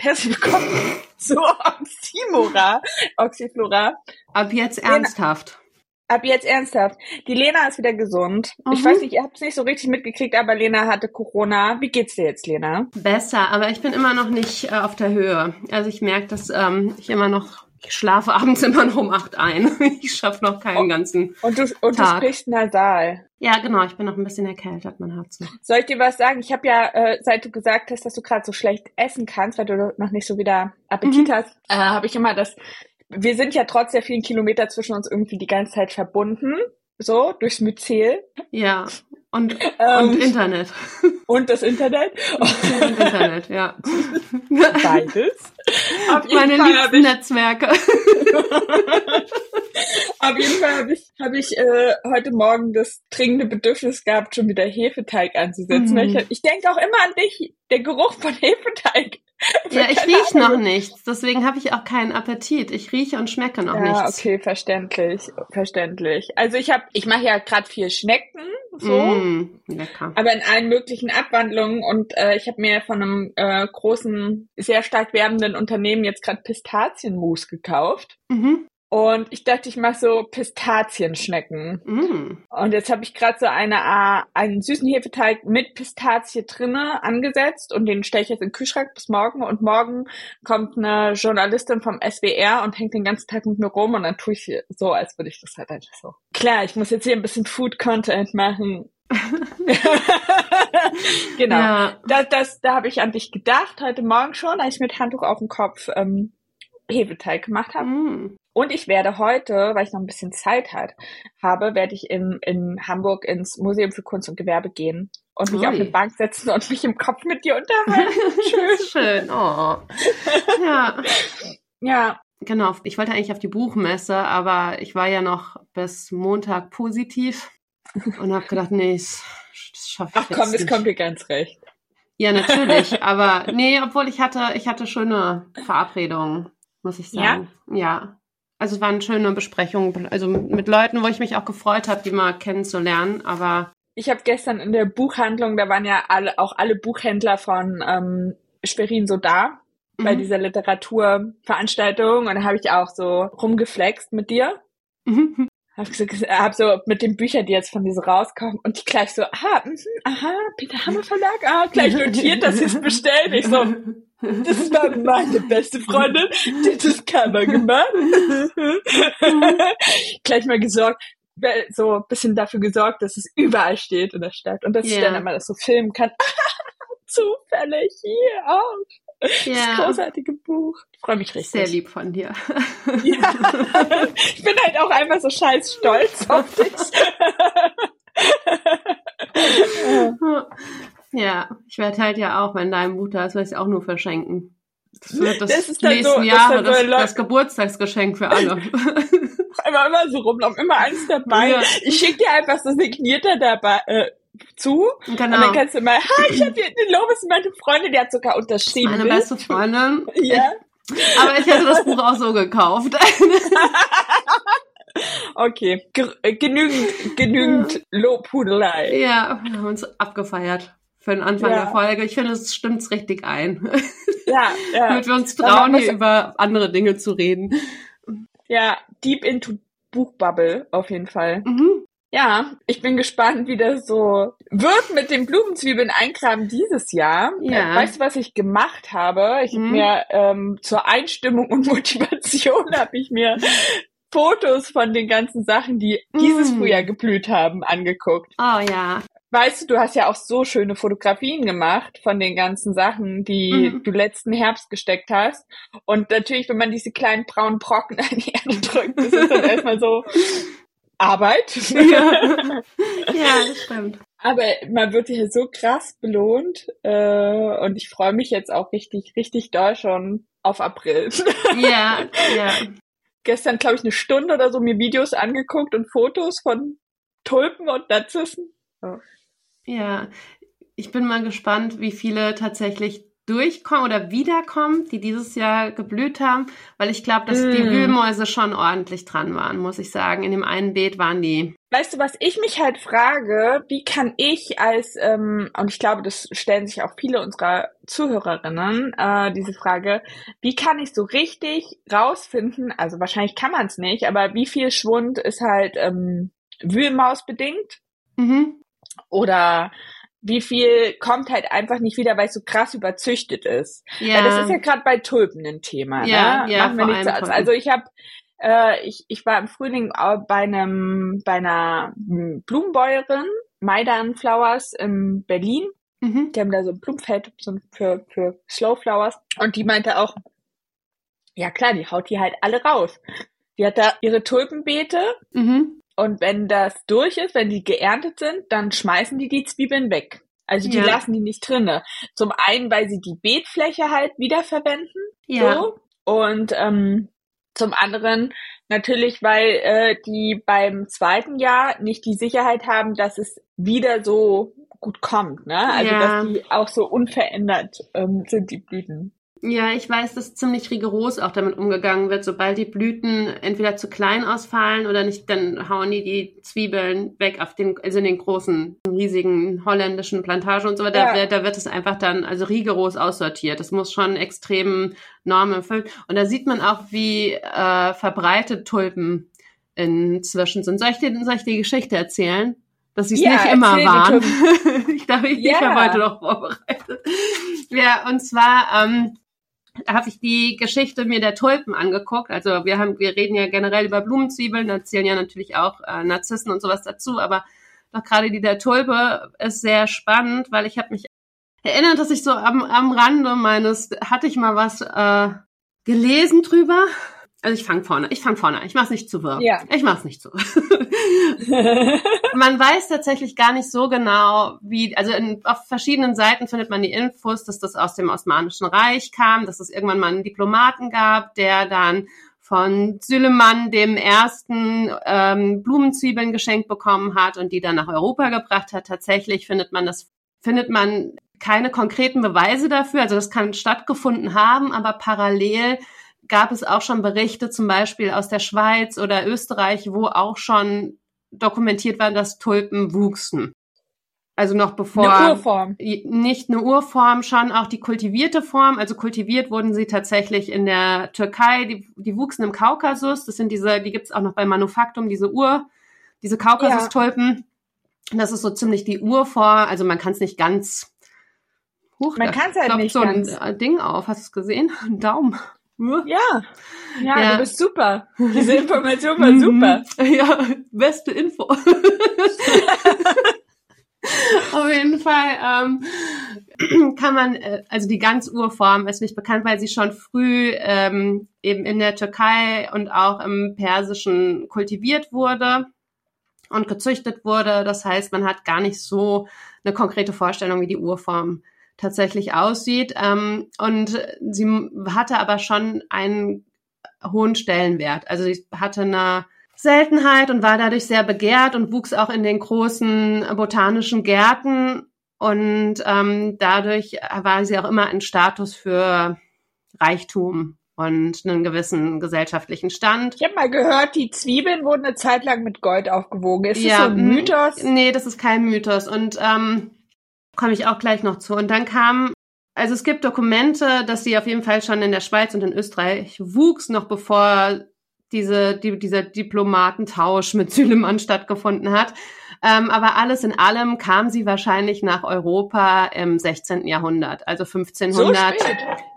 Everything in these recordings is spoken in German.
Und herzlich willkommen zu Oxymora. Oxyflora. Ab jetzt ernsthaft. Ab jetzt ernsthaft. Die Lena ist wieder gesund. Mhm. Ich weiß nicht, ihr habt es nicht so richtig mitgekriegt, aber Lena hatte Corona. Wie geht's dir jetzt, Lena? Besser, aber ich bin immer noch nicht äh, auf der Höhe. Also ich merke, dass ähm, ich immer noch ich schlafe abends immer noch um acht ein. Ich schaffe noch keinen oh. ganzen und du, und Tag. du sprichst nasal. Ja, genau. Ich bin noch ein bisschen erkältet, mein Herz. Soll ich dir was sagen? Ich habe ja, äh, seit du gesagt hast, dass du gerade so schlecht essen kannst, weil du noch nicht so wieder Appetit mhm. hast, äh, habe ich immer das. Wir sind ja trotz der vielen Kilometer zwischen uns irgendwie die ganze Zeit verbunden, so durchs Myzel. Ja. Und, ähm, und Internet. Und das Internet? Und Internet, ja. Beides. Auf Meine liebsten Netzwerke. Auf jeden Fall habe ich, hab ich äh, heute Morgen das dringende Bedürfnis gehabt, schon wieder Hefeteig anzusetzen. Mhm. Ich, ich denke auch immer an dich, der Geruch von Hefeteig. Ja, ich rieche noch nichts, deswegen habe ich auch keinen Appetit. Ich rieche und schmecke noch ja, nichts. Ja, okay, verständlich, verständlich. Also ich habe, ich mache ja gerade viel Schnecken, so, mm, lecker. aber in allen möglichen Abwandlungen und äh, ich habe mir von einem äh, großen, sehr stark werbenden Unternehmen jetzt gerade Pistazienmus gekauft. Mhm. Und ich dachte, ich mache so Pistazienschnecken. Mm. Und jetzt habe ich gerade so eine, äh, einen süßen Hefeteig mit Pistazie drinne angesetzt und den stelle ich jetzt in den Kühlschrank bis morgen. Und morgen kommt eine Journalistin vom SWR und hängt den ganzen Tag mit mir rum und dann tue ich so, als würde ich das halt einfach so. Klar, ich muss jetzt hier ein bisschen Food-Content machen. genau. Ja. Das, das, da habe ich an dich gedacht heute Morgen schon, als ich mit Handtuch auf dem Kopf ähm, Hefeteig gemacht habe. Mm. Und ich werde heute, weil ich noch ein bisschen Zeit hat, habe, werde ich in, in Hamburg ins Museum für Kunst und Gewerbe gehen und mich Ui. auf eine Bank setzen und mich im Kopf mit dir unterhalten. Schön. Schön, oh. Ja. Ja. Genau, ich wollte eigentlich auf die Buchmesse, aber ich war ja noch bis Montag positiv und habe gedacht, nee, das schaffe ich Ach komm, das kommt dir ganz recht. Ja, natürlich, aber nee, obwohl ich hatte, ich hatte schöne Verabredungen, muss ich sagen. Ja. ja. Also es waren schöne Besprechungen, also mit Leuten, wo ich mich auch gefreut habe, die mal kennenzulernen, aber ich habe gestern in der Buchhandlung, da waren ja alle, auch alle Buchhändler von ähm, Schwerin so da mhm. bei dieser Literaturveranstaltung und da habe ich auch so rumgeflext mit dir. Mhm. Hab, so, hab so mit den Büchern, die jetzt von diese rauskommen und die gleich so, aha, mh, aha, Peter Hammer Verlag, ah, gleich notiert, dass sie es bestellt. Ich so, das war meine beste Freundin, die das Cover gemacht. Gleich mal gesorgt, so ein bisschen dafür gesorgt, dass es überall steht in der Stadt und dass yeah. ich dann einmal das so filmen kann. Zufällig hier auch. Yeah. Das großartige Buch. Ich freue mich richtig. Sehr lieb von dir. Ja. Ich bin halt auch einfach so scheiß stolz auf dich. Ja, ich werde halt ja auch, wenn dein Buch da ist, werde ich auch nur verschenken. Das wird das, das ist nächsten so, Jahre das, so das, das, Geburtstagsgeschenk für alle. Einfach immer so rumlaufen, immer eins dabei. Ja. Ich schicke dir einfach so signierte dabei äh, zu. Genau. Und dann kannst du mal, ha, ich habe hier, den Lob ist meine Freundin, die hat sogar unterschrieben. Meine beste Freundin. ja. Aber ich hätte das Buch auch so gekauft. okay, G genügend, genügend Lobhudelei. Ja, wir haben uns abgefeiert für den Anfang ja. der Folge. Ich finde, es stimmt richtig ein. Ja, ja. Damit wir uns trauen, hier über andere Dinge zu reden. Ja, deep into Buchbubble auf jeden Fall. Mhm. Ja, ich bin gespannt, wie das so wird mit den Blumenzwiebeln einkramen dieses Jahr. Ja. Weißt du, was ich gemacht habe? Ich mhm. habe mir ähm, zur Einstimmung und Motivation habe ich mir Fotos von den ganzen Sachen, die dieses mm. Frühjahr geblüht haben, angeguckt. Oh ja. Weißt du, du hast ja auch so schöne Fotografien gemacht von den ganzen Sachen, die mhm. du letzten Herbst gesteckt hast. Und natürlich, wenn man diese kleinen braunen Brocken an die Erde drückt, ist es dann erstmal so Arbeit. Ja, ja das stimmt. Aber man wird hier so krass belohnt äh, und ich freue mich jetzt auch richtig, richtig doll schon auf April. Ja, ja. Gestern, glaube ich, eine Stunde oder so mir Videos angeguckt und Fotos von Tulpen und Narzissen. Ja. Ja, ich bin mal gespannt, wie viele tatsächlich durchkommt oder wiederkommt, die dieses Jahr geblüht haben, weil ich glaube, dass mm. die Wühlmäuse schon ordentlich dran waren, muss ich sagen. In dem einen Beet waren die. Weißt du, was ich mich halt frage, wie kann ich als, ähm, und ich glaube, das stellen sich auch viele unserer Zuhörerinnen äh, diese Frage, wie kann ich so richtig rausfinden, also wahrscheinlich kann man es nicht, aber wie viel Schwund ist halt ähm, Wühlmaus bedingt? Mhm. Oder wie viel kommt halt einfach nicht wieder, weil es so krass überzüchtet ist. Ja. Weil das ist ja gerade bei Tulpen ein Thema. Ja, ne? ja, Machen wir nicht so, also ich habe äh, ich, ich war im Frühling bei einem bei einer Blumenbäuerin, Maidan Flowers in Berlin. Mhm. Die haben da so ein Blumenfeld für, für Slow Flowers. Und die meinte auch, ja klar, die haut die halt alle raus. Die hat da ihre Tulpenbeete mhm. Und wenn das durch ist, wenn die geerntet sind, dann schmeißen die die Zwiebeln weg. Also die ja. lassen die nicht drinne. Zum einen, weil sie die Beetfläche halt wiederverwenden. Ja. So. Und ähm, zum anderen natürlich, weil äh, die beim zweiten Jahr nicht die Sicherheit haben, dass es wieder so gut kommt. Ne? Also ja. dass die auch so unverändert ähm, sind, die Blüten. Ja, ich weiß, dass ziemlich rigoros auch damit umgegangen wird. Sobald die Blüten entweder zu klein ausfallen oder nicht, dann hauen die die Zwiebeln weg auf den, also in den großen, riesigen holländischen Plantagen und so weiter. Ja. Da, da wird es einfach dann, also rigoros aussortiert. Das muss schon extrem Normen erfüllen. Und da sieht man auch, wie äh, verbreitet Tulpen inzwischen sind. Soll ich dir, soll ich die Geschichte erzählen? dass sie es ja, nicht immer waren. ich glaube, ich, ja. ich habe heute noch vorbereitet. Ja, und zwar ähm, habe ich die Geschichte mir der Tulpen angeguckt. Also wir haben, wir reden ja generell über Blumenzwiebeln, da zählen ja natürlich auch äh, Narzissen und sowas dazu, aber doch gerade die der Tulpe ist sehr spannend, weil ich habe mich erinnert, dass ich so am, am Rande meines, hatte ich mal was äh, gelesen drüber also ich fange vorne, ich fange vorne an. Ich mach's nicht zu wirr. Ja. Ich mach's nicht zu. man weiß tatsächlich gar nicht so genau, wie, also in, auf verschiedenen Seiten findet man die Infos, dass das aus dem Osmanischen Reich kam, dass es irgendwann mal einen Diplomaten gab, der dann von Süleyman dem ersten ähm, Blumenzwiebeln geschenkt bekommen hat und die dann nach Europa gebracht hat. Tatsächlich findet man das, findet man keine konkreten Beweise dafür. Also das kann stattgefunden haben, aber parallel gab es auch schon Berichte, zum Beispiel aus der Schweiz oder Österreich, wo auch schon dokumentiert war, dass Tulpen wuchsen. Also noch bevor. Eine Urform. Nicht eine Urform, schon auch die kultivierte Form. Also kultiviert wurden sie tatsächlich in der Türkei. Die, die wuchsen im Kaukasus. Das sind diese, die gibt's auch noch bei Manufaktum, diese Ur, diese Kaukasustulpen. Ja. Das ist so ziemlich die Urform. Also man kann es nicht ganz. Huch, man kann es halt nicht so ein ganz. Ding auf. Hast du es gesehen? Ein Daumen. Ja. ja. Ja, du bist super. Diese Information war super. Ja, beste Info. Auf jeden Fall ähm, kann man, äh, also die ganz Urform ist nicht bekannt, weil sie schon früh ähm, eben in der Türkei und auch im Persischen kultiviert wurde und gezüchtet wurde. Das heißt, man hat gar nicht so eine konkrete Vorstellung, wie die Urform tatsächlich aussieht. Ähm, und sie hatte aber schon einen hohen Stellenwert. Also sie hatte eine Seltenheit und war dadurch sehr begehrt und wuchs auch in den großen botanischen Gärten. Und ähm, dadurch war sie auch immer ein Status für Reichtum und einen gewissen gesellschaftlichen Stand. Ich habe mal gehört, die Zwiebeln wurden eine Zeit lang mit Gold aufgewogen. Ist ja, das so ein Mythos? Nee, das ist kein Mythos. Und ähm, komme ich auch gleich noch zu. Und dann kam, also es gibt Dokumente, dass sie auf jeden Fall schon in der Schweiz und in Österreich wuchs, noch bevor diese, die, dieser Diplomatentausch mit Süleman stattgefunden hat. Ähm, aber alles in allem kam sie wahrscheinlich nach Europa im 16. Jahrhundert, also 1500, so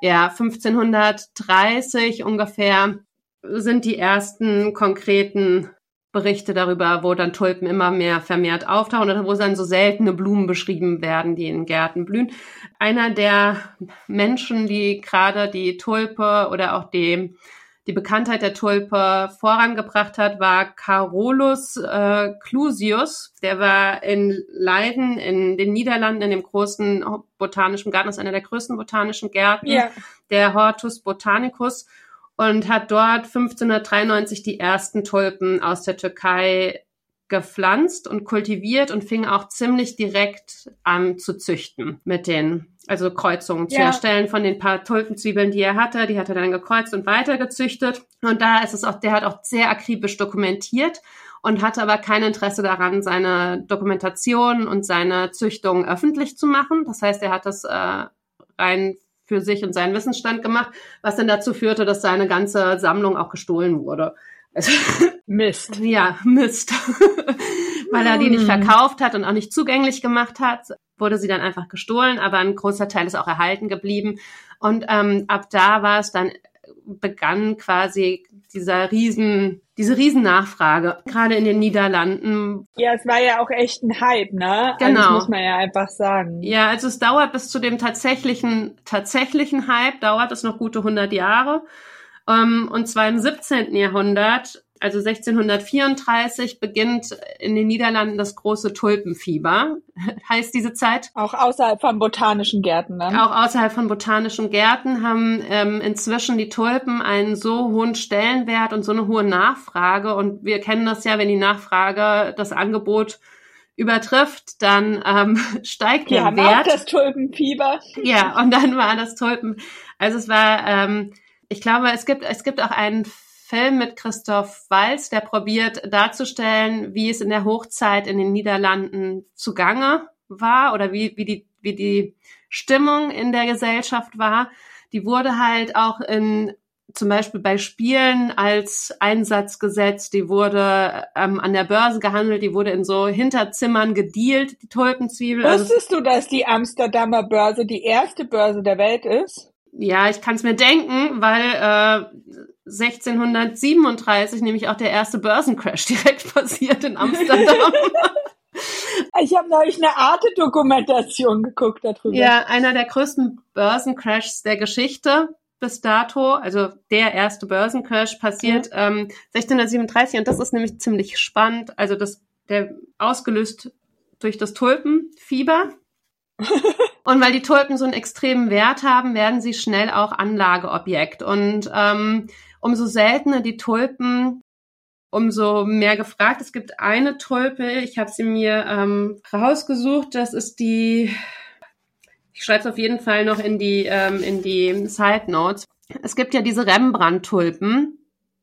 ja, 1530 ungefähr sind die ersten konkreten Berichte darüber, wo dann Tulpen immer mehr vermehrt auftauchen oder wo dann so seltene Blumen beschrieben werden, die in Gärten blühen. Einer der Menschen, die gerade die Tulpe oder auch die, die Bekanntheit der Tulpe vorangebracht hat, war Carolus äh, Clusius. Der war in Leiden in den Niederlanden in dem großen botanischen Garten, das ist einer der größten botanischen Gärten, ja. der Hortus Botanicus und hat dort 1593 die ersten Tulpen aus der Türkei gepflanzt und kultiviert und fing auch ziemlich direkt an zu züchten mit den, also Kreuzungen ja. zu erstellen von den paar Tulpenzwiebeln, die er hatte. Die hat er dann gekreuzt und weiter gezüchtet. Und da ist es auch, der hat auch sehr akribisch dokumentiert und hatte aber kein Interesse daran, seine Dokumentation und seine Züchtung öffentlich zu machen. Das heißt, er hat das äh, rein für sich und seinen Wissensstand gemacht, was dann dazu führte, dass seine ganze Sammlung auch gestohlen wurde. Also, Mist. Ja, Mist. Weil er die nicht hm. verkauft hat und auch nicht zugänglich gemacht hat, wurde sie dann einfach gestohlen, aber ein großer Teil ist auch erhalten geblieben. Und ähm, ab da war es dann, begann quasi dieser riesen, diese Riesennachfrage, gerade in den Niederlanden. Ja, es war ja auch echt ein Hype, ne? Also genau. Also das muss man ja einfach sagen. Ja, also es dauert bis zu dem tatsächlichen, tatsächlichen Hype, dauert es noch gute 100 Jahre. Ähm, und zwar im 17. Jahrhundert, also 1634, beginnt in den Niederlanden das große Tulpenfieber, heißt diese Zeit. Auch außerhalb von botanischen Gärten, ne? Auch außerhalb von botanischen Gärten haben ähm, inzwischen die Tulpen einen so hohen Stellenwert und so eine hohe Nachfrage. Und wir kennen das ja, wenn die Nachfrage das Angebot übertrifft, dann ähm, steigt der ja, Wert. Das Tulpenfieber. Ja, und dann war das Tulpen. Also es war ähm, ich glaube, es gibt, es gibt auch einen Film mit Christoph Walz, der probiert darzustellen, wie es in der Hochzeit in den Niederlanden zugange war oder wie, wie, die, wie die Stimmung in der Gesellschaft war. Die wurde halt auch in zum Beispiel bei Spielen als Einsatz gesetzt, die wurde ähm, an der Börse gehandelt, die wurde in so Hinterzimmern gedealt, die Tulpenzwiebel. Also Wusstest du, dass die Amsterdamer Börse die erste Börse der Welt ist? Ja, ich kann es mir denken, weil äh, 1637 nämlich auch der erste Börsencrash direkt passiert in Amsterdam. ich habe neulich eine Arte-Dokumentation geguckt darüber. Ja, einer der größten Börsencrashs der Geschichte bis dato, also der erste Börsencrash passiert mhm. ähm, 1637 und das ist nämlich ziemlich spannend. Also das der ausgelöst durch das Tulpenfieber. Und weil die Tulpen so einen extremen Wert haben, werden sie schnell auch Anlageobjekt. Und ähm, umso seltener die Tulpen, umso mehr gefragt. Es gibt eine Tulpe, ich habe sie mir ähm, rausgesucht, das ist die, ich schreibe es auf jeden Fall noch in die, ähm, in die Side Notes. Es gibt ja diese Rembrandt-Tulpen.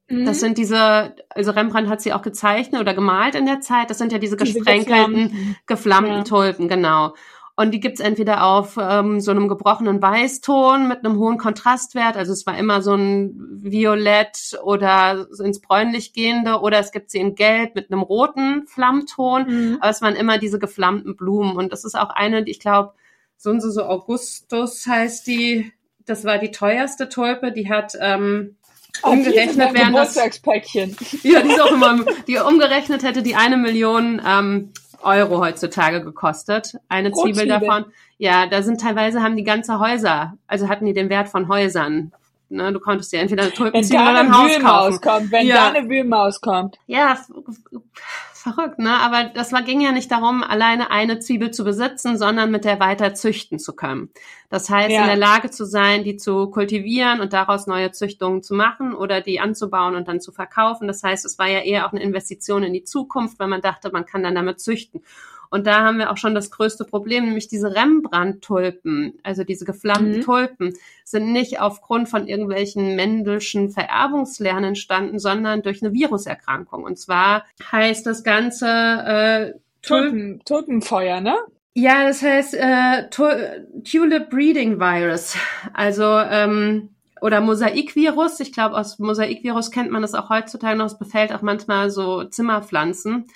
Mhm. Das sind diese, also Rembrandt hat sie auch gezeichnet oder gemalt in der Zeit. Das sind ja diese, gesprenkelten, geflammten, geflammten ja. Tulpen, genau. Und die gibt's entweder auf ähm, so einem gebrochenen Weißton mit einem hohen Kontrastwert, also es war immer so ein Violett oder ins Bräunlich gehende, oder es gibt sie in Gelb mit einem roten Flammton, mhm. aber es waren immer diese geflammten Blumen. Und das ist auch eine, die ich glaube, so und so, so Augustus heißt die, das war die teuerste Tulpe, die hat ähm, umgerechnet werden. Das, ja, die ist auch immer, die umgerechnet hätte die eine Million ähm, Euro heutzutage gekostet. Eine Zwiebel, davon. Ja, da sind teilweise haben die ganze Häuser, also hatten die den Wert von Häusern. Ne, du konntest dir entweder eine Tulpenzwiebel oder ein Haus kaufen. Kommt, wenn ja. da eine Wühlmaus kommt. Ja, verrückt, ne? Aber das war, ging ja nicht darum, alleine eine Zwiebel zu besitzen, sondern mit der weiter züchten zu können. Das heißt, ja. in der Lage zu sein, die zu kultivieren und daraus neue Züchtungen zu machen oder die anzubauen und dann zu verkaufen. Das heißt, es war ja eher auch eine Investition in die Zukunft, weil man dachte, man kann dann damit züchten. Und da haben wir auch schon das größte Problem, nämlich diese Rembrandt-Tulpen, also diese geflammten mhm. Tulpen, sind nicht aufgrund von irgendwelchen Mendelschen Vererbungslernen entstanden, sondern durch eine Viruserkrankung. Und zwar heißt das Ganze äh, Tulpen, Tulpenfeuer, ne? Ja, das heißt äh, Tulip Breeding Virus. Also ähm, oder Mosaikvirus. Ich glaube, aus Mosaikvirus kennt man das auch heutzutage noch. Es befällt auch manchmal so Zimmerpflanzen.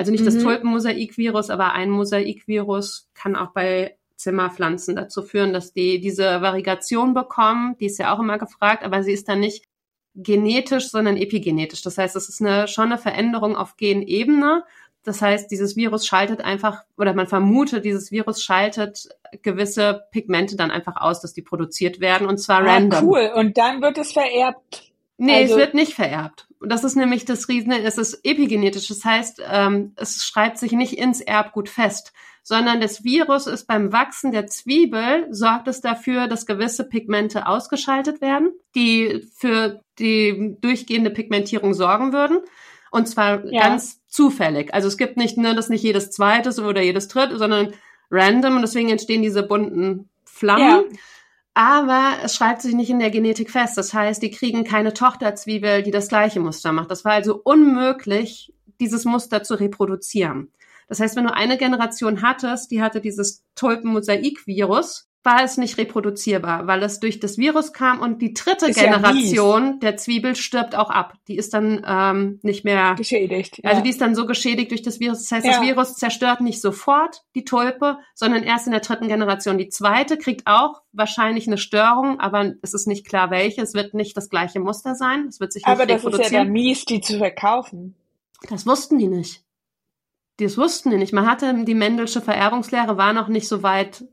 Also nicht mhm. das Tulpenmosaikvirus, aber ein Mosaikvirus kann auch bei Zimmerpflanzen dazu führen, dass die diese Variegation bekommen. Die ist ja auch immer gefragt, aber sie ist dann nicht genetisch, sondern epigenetisch. Das heißt, es ist eine, schon eine Veränderung auf Genebene. Das heißt, dieses Virus schaltet einfach, oder man vermutet, dieses Virus schaltet gewisse Pigmente dann einfach aus, dass die produziert werden, und zwar ah, random. Cool. Und dann wird es vererbt. Nee, also, es wird nicht vererbt. Und das ist nämlich das Riesen, es ist epigenetisch. Das heißt, ähm, es schreibt sich nicht ins Erbgut fest, sondern das Virus ist beim Wachsen der Zwiebel, sorgt es dafür, dass gewisse Pigmente ausgeschaltet werden, die für die durchgehende Pigmentierung sorgen würden. Und zwar ja. ganz zufällig. Also es gibt nicht, ne, das nicht jedes zweites oder jedes dritte, sondern random und deswegen entstehen diese bunten Flammen. Ja. Aber es schreibt sich nicht in der Genetik fest. Das heißt, die kriegen keine Tochterzwiebel, die das gleiche Muster macht. Das war also unmöglich, dieses Muster zu reproduzieren. Das heißt, wenn du eine Generation hattest, die hatte dieses Tulpenmosaik-Virus, war es nicht reproduzierbar, weil es durch das Virus kam und die dritte ist Generation ja der Zwiebel stirbt auch ab. Die ist dann ähm, nicht mehr geschädigt. Ja. Also die ist dann so geschädigt durch das Virus. Das heißt, ja. das Virus zerstört nicht sofort die Tulpe, sondern erst in der dritten Generation. Die zweite kriegt auch wahrscheinlich eine Störung, aber es ist nicht klar welche. Es wird nicht das gleiche Muster sein. Es wird sich aber nicht reproduzieren. Aber das ist ja dann mies, die zu verkaufen. Das wussten die nicht. Das wussten die nicht. Man hatte die Mendelsche Vererbungslehre war noch nicht so weit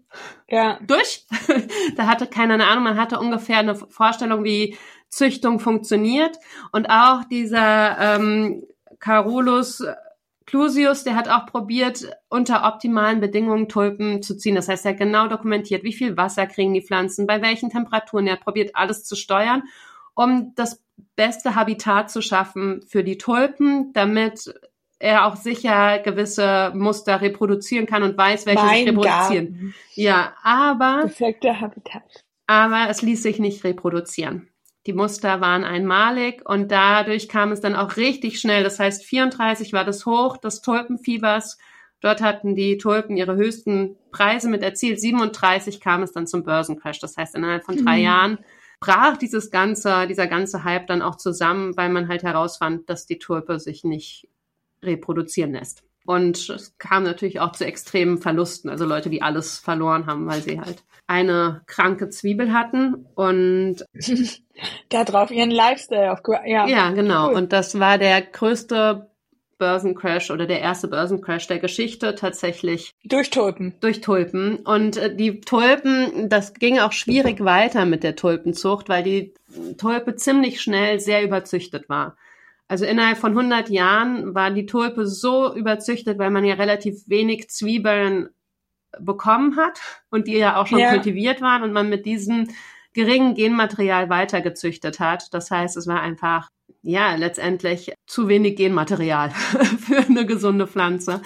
ja. durch. da hatte keiner eine Ahnung. Man hatte ungefähr eine Vorstellung, wie Züchtung funktioniert. Und auch dieser ähm, Carolus Clusius, der hat auch probiert, unter optimalen Bedingungen Tulpen zu ziehen. Das heißt, er hat genau dokumentiert, wie viel Wasser kriegen die Pflanzen, bei welchen Temperaturen. Er hat probiert, alles zu steuern, um das beste Habitat zu schaffen für die Tulpen, damit er auch sicher gewisse Muster reproduzieren kann und weiß, welche mein sich reproduzieren. Garten. Ja, aber. Perfekter Habitat. Aber es ließ sich nicht reproduzieren. Die Muster waren einmalig und dadurch kam es dann auch richtig schnell. Das heißt, 34 war das Hoch des Tulpenfiebers. Dort hatten die Tulpen ihre höchsten Preise mit erzielt. 37 kam es dann zum Börsencrash. Das heißt, innerhalb von drei mhm. Jahren brach dieses ganze, dieser ganze Hype dann auch zusammen, weil man halt herausfand, dass die Tulpe sich nicht reproduzieren lässt. Und es kam natürlich auch zu extremen Verlusten, also Leute, die alles verloren haben, weil sie halt eine kranke Zwiebel hatten und da drauf ihren Lifestyle auf ja. ja, genau. Cool. Und das war der größte Börsencrash oder der erste Börsencrash der Geschichte tatsächlich. Durch Tulpen. Durch Tulpen. Und äh, die Tulpen, das ging auch schwierig weiter mit der Tulpenzucht, weil die Tulpe ziemlich schnell sehr überzüchtet war. Also innerhalb von 100 Jahren war die Tulpe so überzüchtet, weil man ja relativ wenig Zwiebeln bekommen hat und die ja auch schon ja. kultiviert waren und man mit diesem geringen Genmaterial weitergezüchtet hat. Das heißt, es war einfach, ja, letztendlich zu wenig Genmaterial für eine gesunde Pflanze.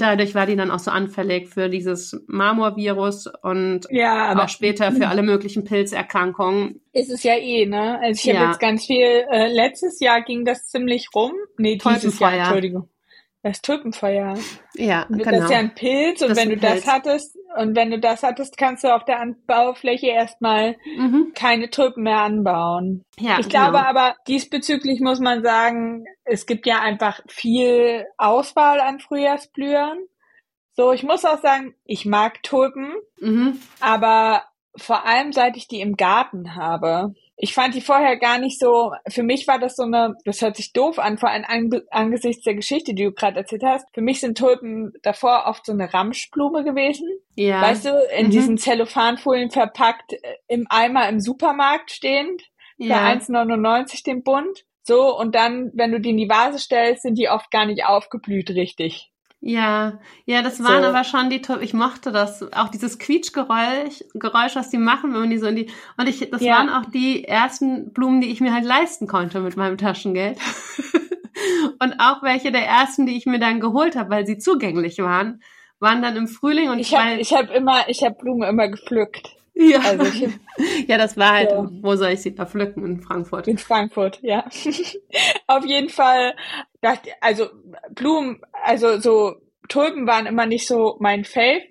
Dadurch war die dann auch so anfällig für dieses Marmorvirus und ja, auch später für alle möglichen Pilzerkrankungen. Ist es ja eh, ne? Also ich habe ja. jetzt ganz viel, äh, letztes Jahr ging das ziemlich rum. Nee, dieses Jahr, Entschuldigung. Das Tulpenfeuer. Ja, genau. Das ist ja ein Pilz und das wenn du Pilz. das hattest, und wenn du das hattest, kannst du auf der Anbaufläche erstmal mhm. keine Tulpen mehr anbauen. Ja, ich glaube genau. aber, diesbezüglich muss man sagen, es gibt ja einfach viel Auswahl an Frühjahrsblühern. So, ich muss auch sagen, ich mag Tulpen, mhm. aber vor allem seit ich die im Garten habe, ich fand die vorher gar nicht so, für mich war das so eine, das hört sich doof an, vor allem angesichts der Geschichte, die du gerade erzählt hast. Für mich sind Tulpen davor oft so eine Ramschblume gewesen. Ja. Weißt du, in mhm. diesen Zellophanfolien verpackt, äh, im Eimer im Supermarkt stehend, ja. für 1,99 den Bund. So, und dann, wenn du die in die Vase stellst, sind die oft gar nicht aufgeblüht richtig. Ja, ja, das waren so. aber schon die, ich mochte das, auch dieses Quietschgeräusch, Geräusch, was die machen, wenn man die so in die, und ich, das ja. waren auch die ersten Blumen, die ich mir halt leisten konnte mit meinem Taschengeld. und auch welche der ersten, die ich mir dann geholt habe, weil sie zugänglich waren, waren dann im Frühling und ich habe ich habe immer, ich habe Blumen immer gepflückt. Ja. Also ich, ja, das war halt, ja. wo soll ich sie da pflücken? In Frankfurt. In Frankfurt, ja. Auf jeden Fall, dachte, also Blumen, also so Tulpen waren immer nicht so mein Fave.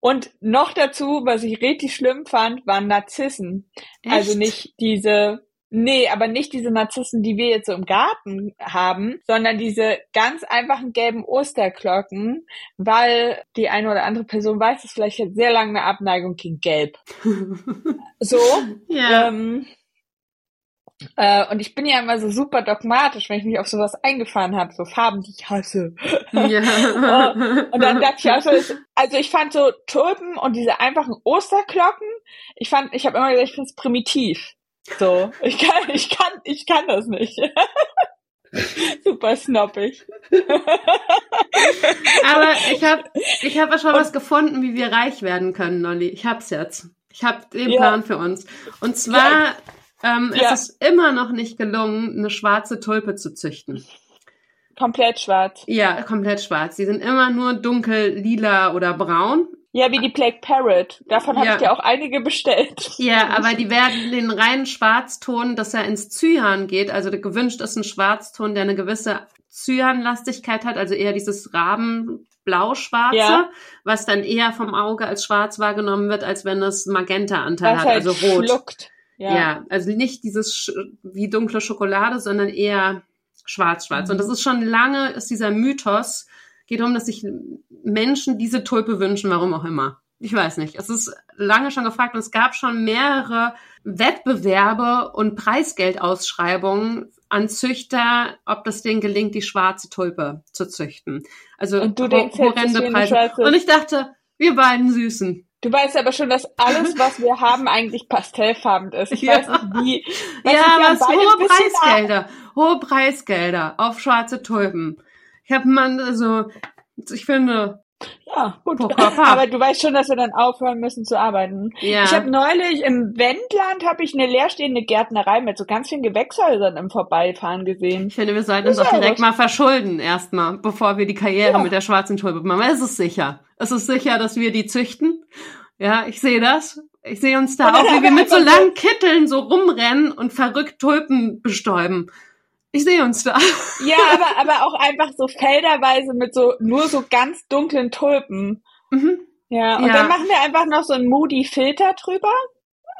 Und noch dazu, was ich richtig schlimm fand, waren Narzissen. Also Echt? Also nicht diese Nee, aber nicht diese Narzissen, die wir jetzt so im Garten haben, sondern diese ganz einfachen gelben Osterglocken, weil die eine oder andere Person weiß, dass vielleicht jetzt sehr lange eine Abneigung gegen Gelb. so. Ja. Ähm, äh, und ich bin ja immer so super dogmatisch, wenn ich mich auf sowas eingefahren habe, so Farben, die ich hasse. Ja. oh, und dann dachte ich also, also ich fand so Tulpen und diese einfachen Osterglocken, ich fand, ich habe immer gesagt, ich finde es primitiv. So, ich kann, ich kann, ich kann das nicht. Super snoppig. Aber ich habe ich hab schon was gefunden, wie wir reich werden können, Nolli. Ich hab's jetzt. Ich habe den ja. Plan für uns. Und zwar ja. Ähm, ja. ist es immer noch nicht gelungen, eine schwarze Tulpe zu züchten. komplett schwarz. Ja, komplett schwarz. Die sind immer nur dunkel, lila oder braun. Ja, wie die Plague Parrot. Davon habe ich dir auch einige bestellt. Ja, aber die werden den reinen Schwarzton, dass er ins Cyan geht. Also gewünscht ist ein Schwarzton, der eine gewisse Cyanlastigkeit hat, also eher dieses Rabenblau-Schwarze, ja. was dann eher vom Auge als schwarz wahrgenommen wird, als wenn es Magenta-Anteil hat, halt also rot. Schluckt. Ja. ja, also nicht dieses wie dunkle Schokolade, sondern eher schwarz-schwarz. Mhm. Und das ist schon lange, ist dieser Mythos, geht darum, dass sich Menschen diese Tulpe wünschen, warum auch immer. Ich weiß nicht. Es ist lange schon gefragt und es gab schon mehrere Wettbewerbe und Preisgeldausschreibungen an Züchter, ob das denen gelingt, die schwarze Tulpe zu züchten. Also und du denkst, horrende Preise. Und ich dachte, wir beiden Süßen. Du weißt aber schon, dass alles, was wir haben, eigentlich pastellfarben ist. Ich ja. weiß nicht wie. Ja, was hohe Preisgelder. Hohe Preisgelder auf schwarze Tulpen. Ich habe man, also, ich finde, ja, gut. Aber du weißt schon, dass wir dann aufhören müssen zu arbeiten. Ja. Ich habe neulich im Wendland habe ich eine leerstehende Gärtnerei mit so ganz vielen Gewächshäusern im Vorbeifahren gesehen. Ich finde, wir sollten uns auch direkt mal verschulden erstmal, bevor wir die Karriere ja. mit der schwarzen Tulpe machen. Es ist sicher. Es ist sicher, dass wir die züchten. Ja, ich sehe das. Ich sehe uns da auch, wie wir mit so langen Kitteln so rumrennen und verrückt Tulpen bestäuben. Ich sehe uns da. Ja, aber, aber auch einfach so felderweise mit so, nur so ganz dunklen Tulpen. Mhm. Ja, und ja. dann machen wir einfach noch so einen moody Filter drüber.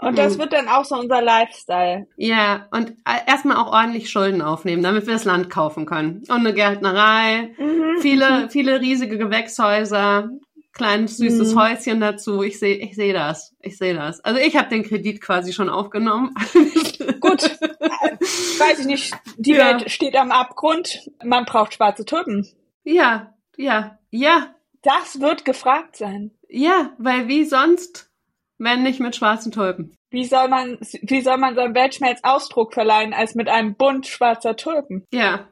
Und mhm. das wird dann auch so unser Lifestyle. Ja, und erstmal auch ordentlich Schulden aufnehmen, damit wir das Land kaufen können. Und eine Gärtnerei, mhm. viele, viele riesige Gewächshäuser, kleines süßes mhm. Häuschen dazu. Ich sehe, ich sehe das. Ich sehe das. Also ich habe den Kredit quasi schon aufgenommen. Gut, weiß ich nicht. Die ja. Welt steht am Abgrund. Man braucht schwarze Tulpen. Ja, ja, ja. Das wird gefragt sein. Ja, weil wie sonst, wenn nicht mit schwarzen Tulpen? Wie soll man, wie soll man seinem Weltschmerz Ausdruck verleihen als mit einem Bund schwarzer Tulpen? Ja,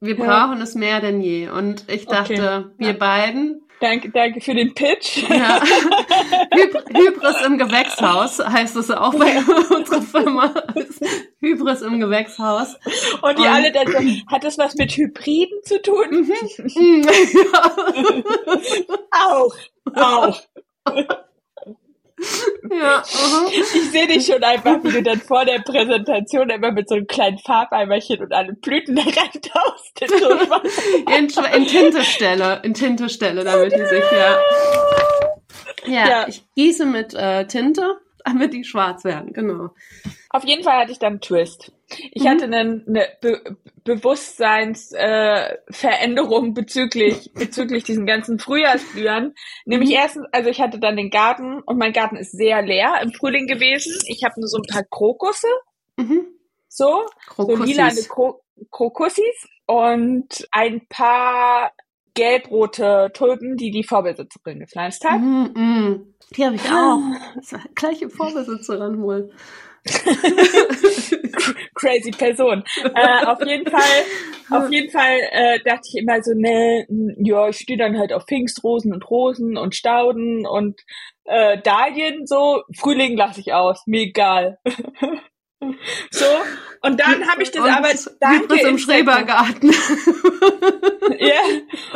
wir brauchen es mehr denn je. Und ich dachte, okay. wir ja. beiden Danke, danke für den Pitch. Ja. Hybris im Gewächshaus heißt es auch bei unserer Firma. Hybris im Gewächshaus. Und die Und, alle dann so, hat das was mit Hybriden zu tun? Mhm. ja. auch, auch. Ja, uh -huh. Ich sehe dich schon einfach, wie du dann vor der Präsentation immer mit so einem kleinen Farbeimerchen und alle Blüten da reintaust. In, so in, in Tintestelle, in Tintestelle, damit die sich, ja. Ja, ja. ich gieße mit äh, Tinte, damit die schwarz werden, genau. Auf jeden Fall hatte ich dann einen Twist. Ich mhm. hatte eine, eine Be Bewusstseinsveränderung äh, bezüglich bezüglich diesen ganzen Frühjahrsblühern. Nämlich mhm. erstens, also ich hatte dann den Garten und mein Garten ist sehr leer im Frühling gewesen. Ich habe nur so ein paar Krokusse, mhm. so Krokussis. so lilane Kro Krokussis und ein paar gelbrote Tulpen, die die Vorbesitzerin gepflanzt hat. Mhm, mh. Die habe ich auch. Gleiche Vorbesitzerin wohl. Crazy Person. Äh, auf jeden Fall, auf jeden Fall äh, dachte ich immer so, ne, ja, ich stehe dann halt auf Pfingstrosen und Rosen und Stauden und äh, Dahlien so. Frühling lasse ich aus, mir egal. so, und dann habe ich das und aber danke im Schrebergarten. ja.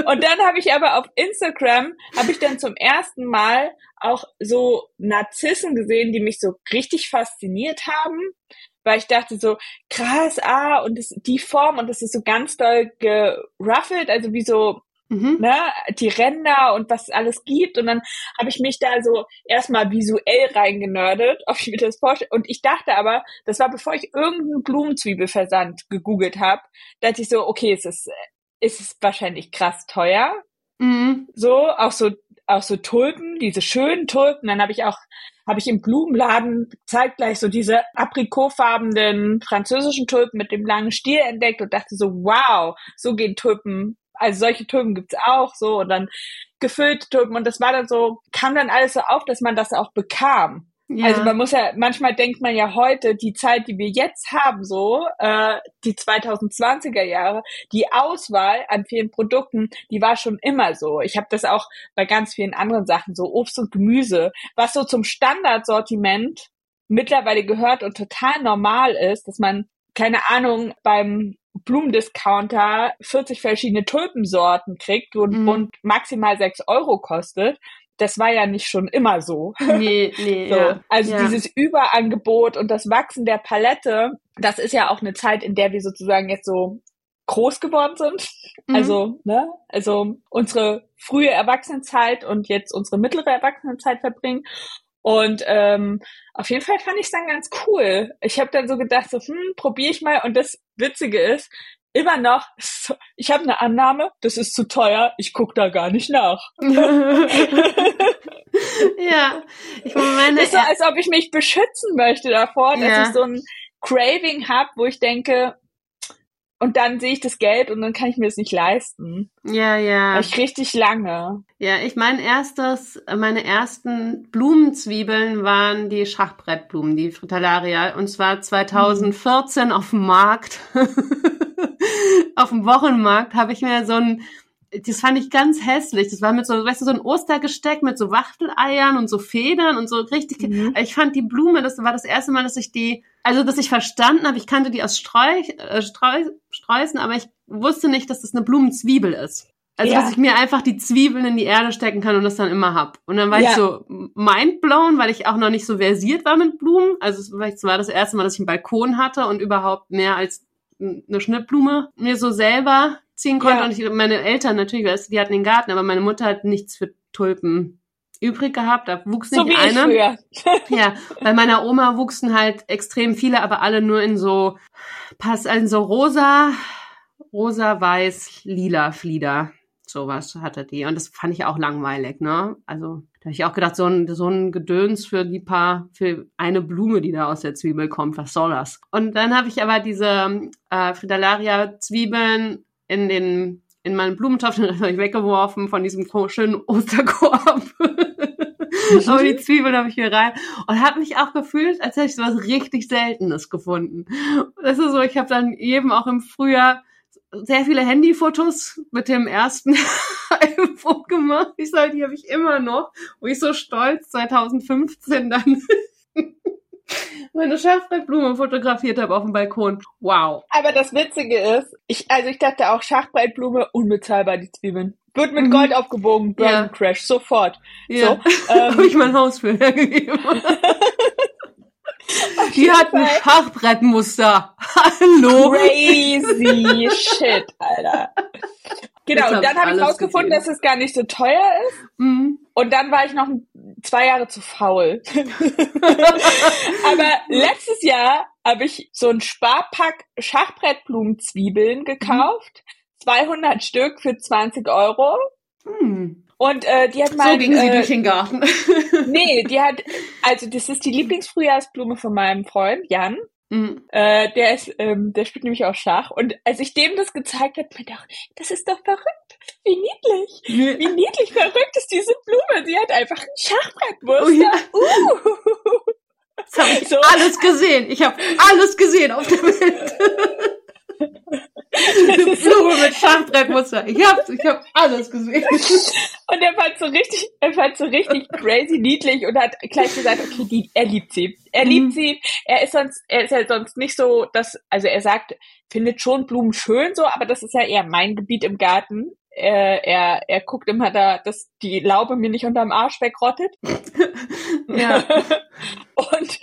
Und dann habe ich aber auf Instagram habe ich dann zum ersten Mal auch so Narzissen gesehen, die mich so richtig fasziniert haben, weil ich dachte so krass, ah und das, die Form und das ist so ganz doll geruffelt, also wie so Mhm. Ne, die Ränder und was es alles gibt. Und dann habe ich mich da so erstmal visuell reingenördet, ob ich mir das vorstelle. Und ich dachte aber, das war bevor ich irgendeinen Blumenzwiebelversand gegoogelt habe, dachte ich so, okay, es ist, es ist wahrscheinlich krass teuer. Mhm. So, auch so, auch so Tulpen, diese schönen Tulpen. Dann habe ich auch, habe ich im Blumenladen zeitgleich so diese aprikotfarbenen französischen Tulpen mit dem langen Stiel entdeckt und dachte so, wow, so gehen Tulpen also solche Tulpen gibt's auch so und dann gefüllte Tulpen und das war dann so, kam dann alles so auf, dass man das auch bekam. Ja. Also man muss ja, manchmal denkt man ja heute, die Zeit, die wir jetzt haben, so, äh, die 2020er Jahre, die Auswahl an vielen Produkten, die war schon immer so. Ich habe das auch bei ganz vielen anderen Sachen, so Obst und Gemüse, was so zum Standardsortiment mittlerweile gehört und total normal ist, dass man, keine Ahnung, beim Blumendiscounter 40 verschiedene Tulpensorten kriegt und, mhm. und maximal 6 Euro kostet, das war ja nicht schon immer so. Nee, nee. so. Ja. Also ja. dieses Überangebot und das Wachsen der Palette, das ist ja auch eine Zeit, in der wir sozusagen jetzt so groß geworden sind. Mhm. Also, ne, also unsere frühe Erwachsenenzeit und jetzt unsere mittlere Erwachsenenzeit verbringen. Und ähm, auf jeden Fall fand ich es dann ganz cool. Ich habe dann so gedacht, so, hm, probiere ich mal. Und das Witzige ist, immer noch, ich habe eine Annahme, das ist zu teuer, ich guck da gar nicht nach. ja, ich meine, ist so, als ob ich mich beschützen möchte davor, dass ja. ich so ein Craving habe, wo ich denke, und dann sehe ich das Geld und dann kann ich mir das nicht leisten. Ja, ja. Ich richtig lange. Ja, ich mein erstes, meine ersten Blumenzwiebeln waren die Schachbrettblumen, die Fritillaria, und zwar 2014 mhm. auf dem Markt. auf dem Wochenmarkt habe ich mir so ein das fand ich ganz hässlich. Das war mit so, weißt du, so ein Ostergesteck mit so Wachteleiern und so Federn und so richtig. Mhm. Ich fand die Blume, das war das erste Mal, dass ich die, also dass ich verstanden habe, ich kannte die aus Streu, äh, Streu, Sträußen, aber ich wusste nicht, dass das eine Blumenzwiebel ist. Also, ja. dass ich mir einfach die Zwiebeln in die Erde stecken kann und das dann immer hab. Und dann war ja. ich so mindblown, weil ich auch noch nicht so versiert war mit Blumen. Also, es war das erste Mal, dass ich einen Balkon hatte und überhaupt mehr als eine Schnittblume mir so selber ziehen konnte. Ja. Und ich, meine Eltern natürlich, die hatten den Garten, aber meine Mutter hat nichts für Tulpen übrig gehabt. Da wuchs nicht so wie eine. Ich früher. ja, bei meiner Oma wuchsen halt extrem viele, aber alle nur in so pass in so rosa, rosa, weiß, lila Flieder. Sowas hatte die. Und das fand ich auch langweilig, ne? Also, da habe ich auch gedacht, so ein, so ein Gedöns für die paar, für eine Blume, die da aus der Zwiebel kommt, was soll das? Und dann habe ich aber diese äh, Fridallaria-Zwiebeln in den in meinen Blumentopf, den habe ich weggeworfen von diesem schönen Osterkorb. Aber die Zwiebeln habe ich hier rein und habe mich auch gefühlt, als hätte ich so was richtig Seltenes gefunden. Das ist so, ich habe dann eben auch im Frühjahr sehr viele Handyfotos mit dem ersten iPhone gemacht. Ich sage, die habe ich immer noch, wo ich so stolz 2015 dann meine Schachbrettblume fotografiert habe auf dem Balkon. Wow. Aber das Witzige ist, ich, also ich dachte auch Schachbrettblume, unbezahlbar die Zwiebeln. Wird mit mhm. Gold aufgebogen, Burn ja. Crash, sofort. Ja. So, ähm, habe ich mein Haus für hergegeben. Die hat ein Schachbrettmuster. Hallo. Crazy shit, Alter. Genau, und dann habe ich rausgefunden, dass es gar nicht so teuer ist. Mhm. Und dann war ich noch zwei Jahre zu faul. Aber letztes Jahr habe ich so ein Sparpack Schachbrettblumenzwiebeln gekauft. Mhm. 200 Stück für 20 Euro. Mhm. Und äh, die hat mal. So ging äh, sie durch den Garten. nee, die hat, also das ist die Lieblingsfrühjahrsblume von meinem Freund Jan. Mhm. Äh, der ist, ähm, der spielt nämlich auch Schach. Und als ich dem das gezeigt habe, mir dachte, das ist doch verrückt. Wie niedlich. Wie niedlich verrückt ist diese Blume. Sie hat einfach ein Schachbrettmuster. Oh, ja. uh. Das habe ich so. alles gesehen. Ich habe alles gesehen auf der Welt. Blume mit Schachbrettmuster. Ich hab's, ich hab alles gesehen. Und er fand so richtig, er fand so richtig crazy niedlich und hat gleich gesagt, okay, die, er liebt sie. Er liebt mhm. sie. Er ist sonst, er ist ja sonst nicht so, dass, also er sagt, findet schon Blumen schön so, aber das ist ja eher mein Gebiet im Garten. Er, er, er guckt immer da, dass die Laube mir nicht unterm Arsch wegrottet. ja. und,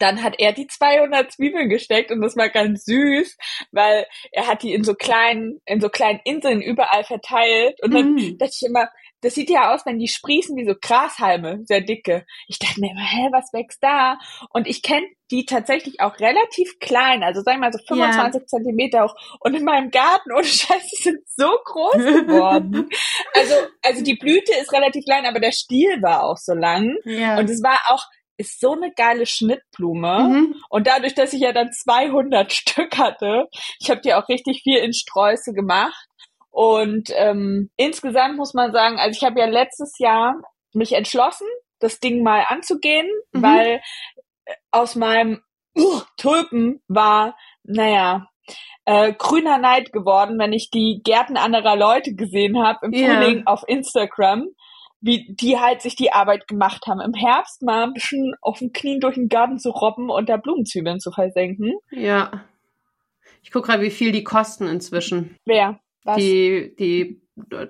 dann hat er die 200 Zwiebeln gesteckt und das war ganz süß, weil er hat die in so kleinen, in so kleinen Inseln überall verteilt und dann mm. dachte ich immer, das sieht ja aus, wenn die sprießen wie so Grashalme, sehr dicke. Ich dachte mir immer, hä, was wächst da? Und ich kenne die tatsächlich auch relativ klein, also sagen wir mal so 25 ja. Zentimeter hoch. Und in meinem Garten, ohne Scheiß, die sind so groß geworden. also, also die Blüte ist relativ klein, aber der Stiel war auch so lang. Ja. Und es war auch, ist so eine geile Schnittblume. Mhm. Und dadurch, dass ich ja dann 200 Stück hatte, ich habe die auch richtig viel in Sträuße gemacht. Und ähm, insgesamt muss man sagen, also ich habe ja letztes Jahr mich entschlossen, das Ding mal anzugehen, mhm. weil äh, aus meinem uh, Tulpen war, naja, äh, grüner Neid geworden, wenn ich die Gärten anderer Leute gesehen habe im yeah. Frühling auf Instagram wie die halt sich die Arbeit gemacht haben, im Herbst mal ein bisschen auf den Knien durch den Garten zu robben und da Blumenzwiebeln zu versenken. Ja. Ich gucke gerade, wie viel die kosten inzwischen. Wer? Was? Die, die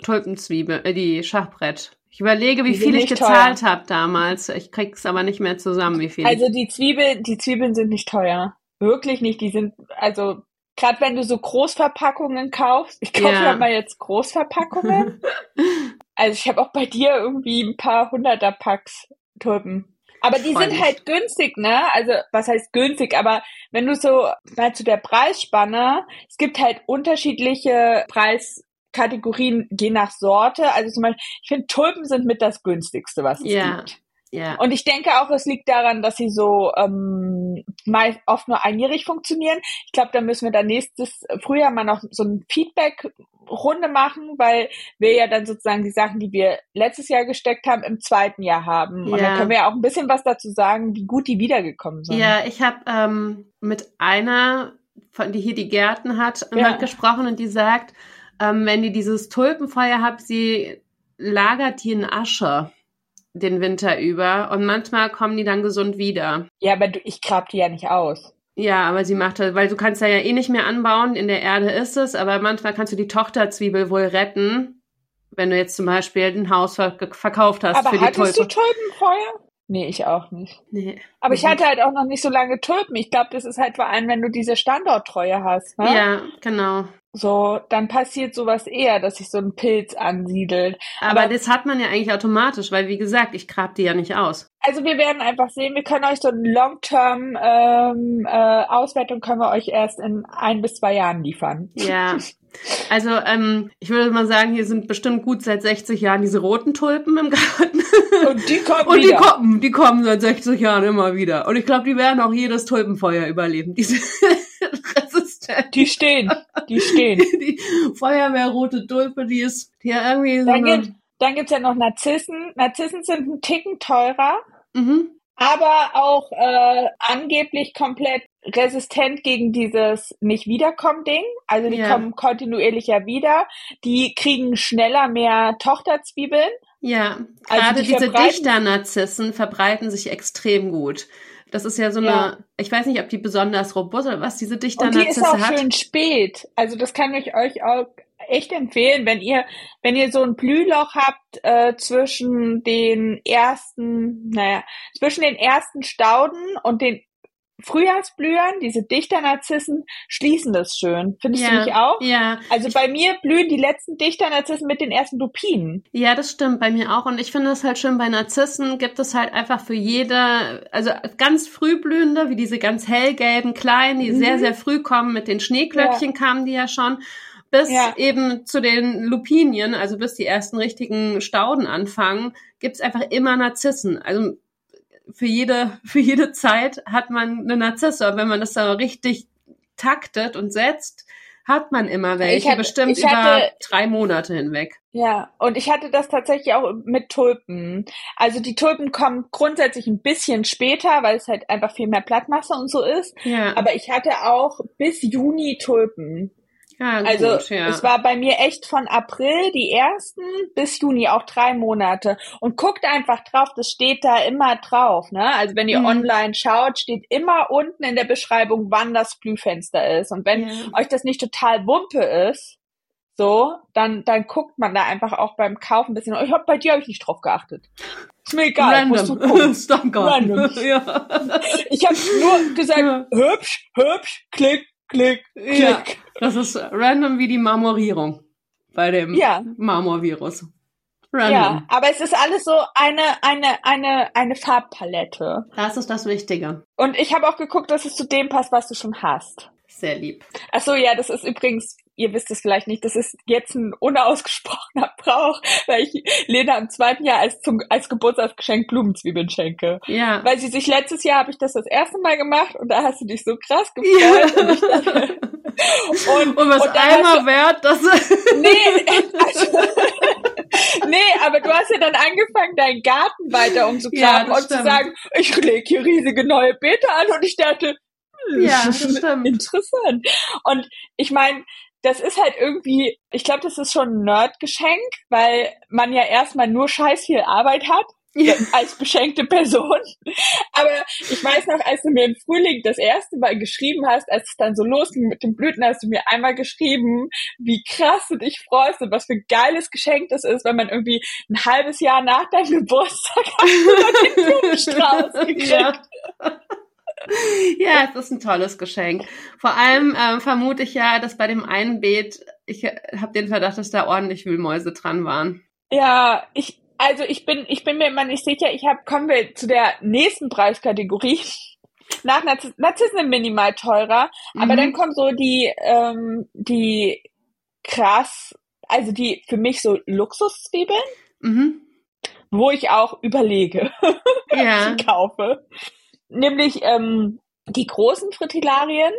Tulpenzwiebel, äh, die Schachbrett. Ich überlege, wie viel ich gezahlt habe damals. Ich krieg's aber nicht mehr zusammen, wie viel. Also die Zwiebel, die Zwiebeln sind nicht teuer. Wirklich nicht. Die sind, also gerade wenn du so Großverpackungen kaufst, ich kaufe ja. mal jetzt Großverpackungen. also ich habe auch bei dir irgendwie ein paar hunderter Packs Tulpen. Aber die sind halt günstig, ne? Also was heißt günstig? Aber wenn du so mal zu der Preisspanne, es gibt halt unterschiedliche Preiskategorien je nach Sorte. Also zum Beispiel, ich finde Tulpen sind mit das günstigste, was es ja. gibt. Ja. Und ich denke auch, es liegt daran, dass sie so ähm, meist oft nur einjährig funktionieren. Ich glaube, da müssen wir dann nächstes Frühjahr mal noch so ein Feedback-Runde machen, weil wir ja dann sozusagen die Sachen, die wir letztes Jahr gesteckt haben, im zweiten Jahr haben. Ja. Und da können wir ja auch ein bisschen was dazu sagen, wie gut die wiedergekommen sind. Ja, ich habe ähm, mit einer, von die hier die Gärten hat, ja. gesprochen und die sagt, ähm, wenn die dieses Tulpenfeuer habt, sie lagert die in Asche den Winter über und manchmal kommen die dann gesund wieder. Ja, aber du, ich grab die ja nicht aus. Ja, aber sie macht das, weil du kannst ja eh nicht mehr anbauen, in der Erde ist es, aber manchmal kannst du die Tochterzwiebel wohl retten, wenn du jetzt zum Beispiel ein Haus verkauft hast aber für die hattest Tulpen. du Tulpenfeuer? Nee, ich auch nicht. Nee. Aber ich hatte halt auch noch nicht so lange Tulpen. Ich glaube, das ist halt vor allem, wenn du diese Standorttreue hast. Ne? Ja, genau. So, dann passiert sowas eher, dass sich so ein Pilz ansiedelt. Aber, Aber das hat man ja eigentlich automatisch, weil wie gesagt, ich grab die ja nicht aus. Also wir werden einfach sehen, wir können euch so eine Long-Term ähm, äh, Auswertung können wir euch erst in ein bis zwei Jahren liefern. Ja. Also ähm, ich würde mal sagen, hier sind bestimmt gut seit 60 Jahren diese roten Tulpen im Garten. Und die kommen Und die kommen, die kommen seit 60 Jahren immer wieder. Und ich glaube, die werden auch jedes Tulpenfeuer überleben. Diese Die stehen, die stehen. Die Feuerwehrrote Tulpe, die ist ja irgendwie so dann, gibt, dann gibt's ja noch Narzissen. Narzissen sind ein Ticken teurer, mhm. aber auch äh, angeblich komplett resistent gegen dieses nicht wiederkommen Ding. Also die ja. kommen kontinuierlich ja wieder. Die kriegen schneller mehr Tochterzwiebeln. Ja, also gerade die diese Dichternarzissen verbreiten sich extrem gut. Das ist ja so ja. eine, ich weiß nicht, ob die besonders robust oder was diese hat. Und die ist auch hat. schön spät. Also das kann ich euch auch echt empfehlen, wenn ihr, wenn ihr so ein Blühloch habt äh, zwischen den ersten, naja, zwischen den ersten Stauden und den Frühjahrsblühern, diese Dichternarzissen, schließen das schön. Findest ja, du nicht auch? Ja. Also bei mir blühen die letzten Dichternarzissen mit den ersten Lupinen. Ja, das stimmt bei mir auch. Und ich finde es halt schön, bei Narzissen gibt es halt einfach für jede, also ganz frühblühende, wie diese ganz hellgelben kleinen, die mhm. sehr, sehr früh kommen. Mit den Schneeglöckchen ja. kamen die ja schon bis ja. eben zu den Lupinien, also bis die ersten richtigen Stauden anfangen, gibt's einfach immer Narzissen. Also für jede, für jede Zeit hat man eine Narzisse. Wenn man das da richtig taktet und setzt, hat man immer welche, hatte, bestimmt über hatte, drei Monate hinweg. Ja, und ich hatte das tatsächlich auch mit Tulpen. Also die Tulpen kommen grundsätzlich ein bisschen später, weil es halt einfach viel mehr Blattmasse und so ist. Ja. Aber ich hatte auch bis Juni Tulpen. Ja, also gut, ja. es war bei mir echt von April die ersten bis Juni auch drei Monate und guckt einfach drauf, das steht da immer drauf, ne? Also wenn ihr mhm. online schaut, steht immer unten in der Beschreibung, wann das Blühfenster ist und wenn ja. euch das nicht total wumpe ist, so, dann dann guckt man da einfach auch beim Kaufen ein bisschen. Ich hab bei dir habe ich nicht drauf geachtet. Ist mir egal, Random. musst du gucken. Random. Ja. Ich habe nur gesagt, hübsch, hübsch, klick, klick, klick. Ja. Das ist random wie die Marmorierung bei dem ja. Marmorvirus. Random. Ja, aber es ist alles so eine, eine, eine, eine Farbpalette. Das ist das Wichtige. Und ich habe auch geguckt, dass es zu dem passt, was du schon hast. Sehr lieb. Ach so, ja, das ist übrigens, ihr wisst es vielleicht nicht, das ist jetzt ein unausgesprochener Brauch, weil ich Lena im zweiten Jahr als, zum, als Geburtstagsgeschenk Blumenzwiebeln schenke. Ja. Weil sie sich letztes Jahr habe ich das das erste Mal gemacht und da hast du dich so krass gefreut. Ja. Und, und was und einmal wert, das Nee, also, nee, aber du hast ja dann angefangen, deinen Garten weiter umzugraben ja, und stimmt. zu sagen, ich lege hier riesige neue Beete an und ich dachte, hm, ja, das stimmt. interessant. Und ich meine, das ist halt irgendwie, ich glaube, das ist schon ein Nerdgeschenk, weil man ja erstmal nur scheiß viel Arbeit hat. ja. als beschenkte Person. Aber ich weiß noch, als du mir im Frühling das erste Mal geschrieben hast, als es dann so losging mit den Blüten, hast du mir einmal geschrieben, wie krass du dich freust und was für ein geiles Geschenk das ist, wenn man irgendwie ein halbes Jahr nach deinem Geburtstag hat den Blumenstrauß gekriegt. Ja. ja, es ist ein tolles Geschenk. Vor allem ähm, vermute ich ja, dass bei dem einen Beet, ich habe den Verdacht, dass da ordentlich Wühlmäuse dran waren. Ja, ich, also ich bin, ich bin mir immer nicht sicher. Ich habe, kommen wir zu der nächsten Preiskategorie. Nach Narzissen minimal teurer, mhm. aber dann kommen so die, ähm, die krass, also die für mich so Luxuszwiebeln, mhm. wo ich auch überlege, ja. ich kaufe. Nämlich ähm, die großen Fritillarien,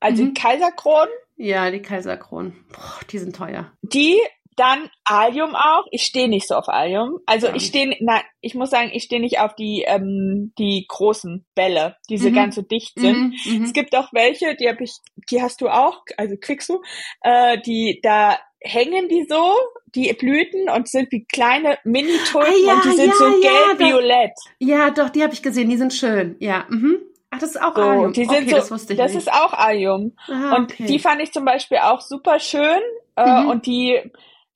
also mhm. die Kaiserkronen. Ja, die Kaiserkronen. Boah, die sind teuer. Die dann Allium auch. Ich stehe nicht so auf Allium. Also ja. ich stehe, na, ich muss sagen, ich stehe nicht auf die ähm, die großen Bälle, diese mhm. ganz so dicht sind. Mhm, mhm. Es gibt auch welche, die habe ich, die hast du auch, also kriegst du, äh, die da hängen die so, die Blüten und sind wie kleine Mini-Tulpen ah, ja, und die sind ja, so gelb-violett. Ja, doch, die habe ich gesehen, die sind schön. Ja. Mhm. Ach, das ist auch so, Allium. Die sind okay, so, das wusste ich Das nicht. ist auch Allium. Ah, und die fand ich zum Beispiel auch super schön. Äh, mhm. Und die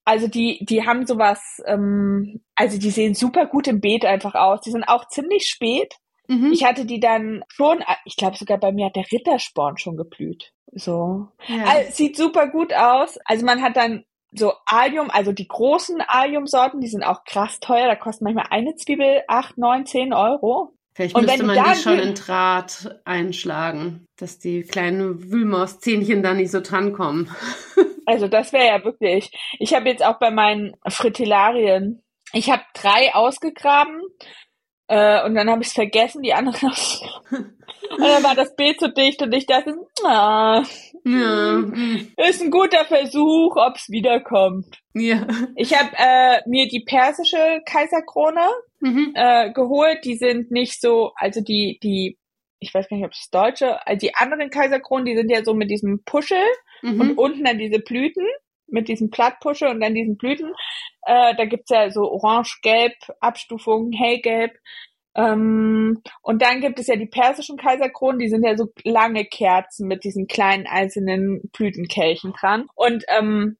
also die, die haben sowas, ähm, also die sehen super gut im Beet einfach aus. Die sind auch ziemlich spät. Mhm. Ich hatte die dann schon, ich glaube sogar bei mir hat der Rittersporn schon geblüht. So. Ja. Also, sieht super gut aus. Also man hat dann so Allium, also die großen Allium-Sorten, die sind auch krass teuer. Da kostet manchmal eine Zwiebel acht, neun, zehn Euro. Vielleicht und müsste man die schon in Draht einschlagen, dass die kleinen Wühlmauszähnchen da nicht so drankommen. Also das wäre ja wirklich. Ich habe jetzt auch bei meinen Fritillarien, ich habe drei ausgegraben äh, und dann habe ich es vergessen, die anderen. und dann war das Bild so dicht und ich dachte, ah, ja. Mm. ist ein guter Versuch, ob es wiederkommt. Ja. Ich habe äh, mir die persische Kaiserkrone mhm. äh, geholt. Die sind nicht so, also die die ich weiß gar nicht, ob es deutsche, also die anderen Kaiserkronen, die sind ja so mit diesem Puschel mhm. und unten dann diese Blüten mit diesem Plattpuschel und dann diesen Blüten. Äh, da gibt's ja so orange-gelb Abstufungen, hellgelb. Ähm, und dann gibt es ja die persischen Kaiserkronen, die sind ja so lange Kerzen mit diesen kleinen einzelnen Blütenkelchen dran. Und ähm,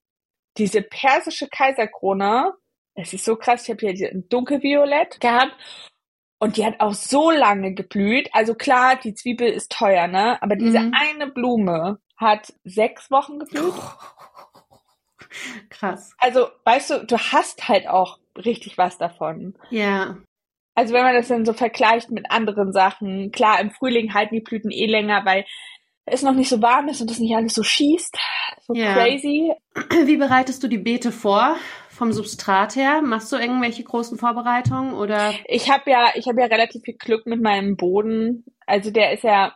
diese persische Kaiserkrone, es ist so krass, ich habe hier die dunkelviolett gehabt und die hat auch so lange geblüht. Also klar, die Zwiebel ist teuer, ne? Aber diese mhm. eine Blume hat sechs Wochen geblüht. Krass. Also, weißt du, du hast halt auch richtig was davon. Ja. Also wenn man das dann so vergleicht mit anderen Sachen, klar, im Frühling halten die Blüten eh länger, weil es noch nicht so warm ist und das nicht alles so schießt. So ja. crazy. Wie bereitest du die Beete vor? vom Substrat her? Machst du irgendwelche großen Vorbereitungen oder? Ich habe ja, ich habe ja relativ viel Glück mit meinem Boden. Also der ist ja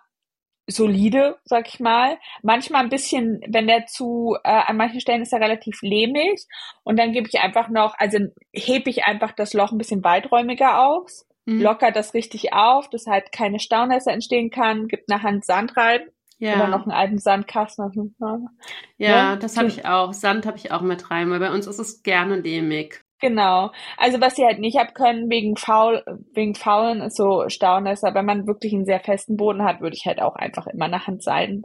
solide, sag ich mal. Manchmal ein bisschen, wenn der zu, äh, an manchen Stellen ist er relativ lehmig und dann gebe ich einfach noch, also hebe ich einfach das Loch ein bisschen weiträumiger aus, mhm. locker das richtig auf, dass halt keine Staunässe entstehen kann, gibt nachher Sand rein ja. Oder noch einen alten Sandkasten. Ja, ja, das habe ich auch. Sand habe ich auch mit rein, weil bei uns ist es gerne lehmig. Genau. Also was sie halt nicht ab können wegen faul, wegen faulen ist so Staunässe. Wenn man wirklich einen sehr festen Boden hat, würde ich halt auch einfach immer nach Hand Sand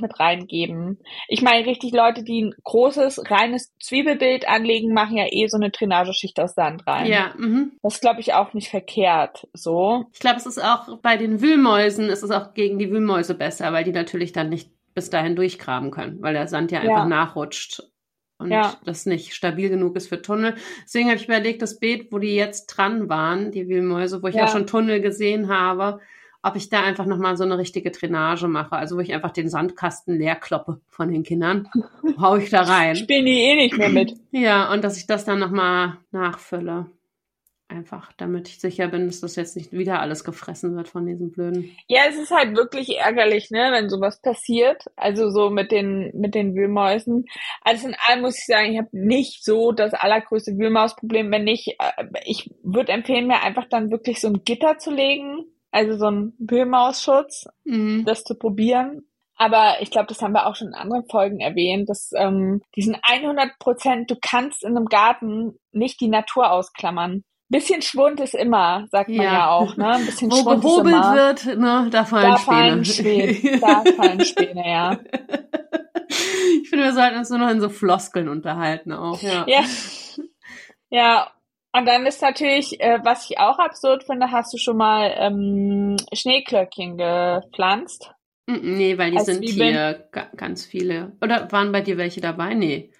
mit reingeben. Ich meine, richtig Leute, die ein großes, reines Zwiebelbild anlegen, machen ja eh so eine Drainageschicht aus Sand rein. Ja. Mhm. Das glaube ich auch nicht verkehrt, so. Ich glaube, es ist auch bei den Wühlmäusen, ist es auch gegen die Wühlmäuse besser, weil die natürlich dann nicht bis dahin durchgraben können, weil der Sand ja einfach ja. nachrutscht und ja. das nicht stabil genug ist für Tunnel. Deswegen habe ich überlegt, das Beet, wo die jetzt dran waren, die Wühlmäuse, wo ich ja. auch schon Tunnel gesehen habe, ob ich da einfach nochmal so eine richtige Drainage mache. Also wo ich einfach den Sandkasten leer kloppe von den Kindern. hau ich da rein. Spielen die eh nicht mehr mit. Ja, und dass ich das dann nochmal nachfülle. Einfach, damit ich sicher bin, dass das jetzt nicht wieder alles gefressen wird von diesen blöden. Ja, es ist halt wirklich ärgerlich, ne, wenn sowas passiert. Also so mit den mit den Wühlmäusen. Also in allem muss ich sagen, ich habe nicht so das allergrößte Wühlmausproblem. Wenn nicht, äh, ich würde empfehlen, mir einfach dann wirklich so ein Gitter zu legen, also so ein Wühlmausschutz, mhm. das zu probieren. Aber ich glaube, das haben wir auch schon in anderen Folgen erwähnt, dass ähm, diesen 100 Prozent, du kannst in einem Garten nicht die Natur ausklammern. Bisschen Schwund ist immer, sagt man ja, ja auch, ne? Ein bisschen Wo Schwund gehobelt wird, ne, da fallen da Späne. Fallen Späne. Da fallen Späne, ja. Ich finde, wir sollten uns nur noch in so Floskeln unterhalten auch, ja. Ja. Ja, und dann ist natürlich, äh, was ich auch absurd finde, hast du schon mal ähm, Schneeklöckchen gepflanzt? Nee, weil die Als sind Zwiebeln? hier ganz viele. Oder waren bei dir welche dabei? Nee.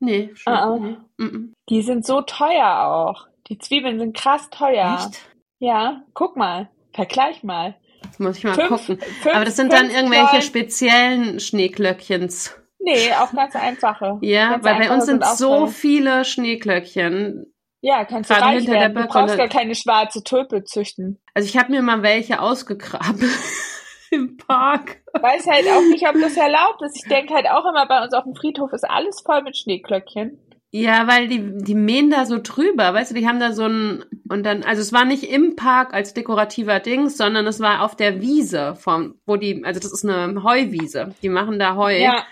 Nee, schon. Uh -uh. Nee. Die sind so teuer auch. Die Zwiebeln sind krass teuer. Echt? Ja, guck mal. Vergleich mal. Das muss ich mal fünf, gucken. Fünf, Aber das sind dann irgendwelche speziellen Schneeklöckchens. Nee, auch ganz einfache. ja, ganz weil bei uns sind, sind so viele Schneeklöckchen. Ja, kannst du reich hinter werden. Der du brauchst gar keine schwarze Tulpe züchten. Also ich habe mir mal welche ausgegraben im Park. Weiß halt auch nicht, ob das erlaubt ist. Ich denke halt auch immer, bei uns auf dem Friedhof ist alles voll mit Schneeklöckchen. Ja, weil die, die mähen da so drüber, weißt du, die haben da so ein, und dann, also es war nicht im Park als dekorativer Dings, sondern es war auf der Wiese vom, wo die, also das ist eine Heuwiese. Die machen da Heu. Ja.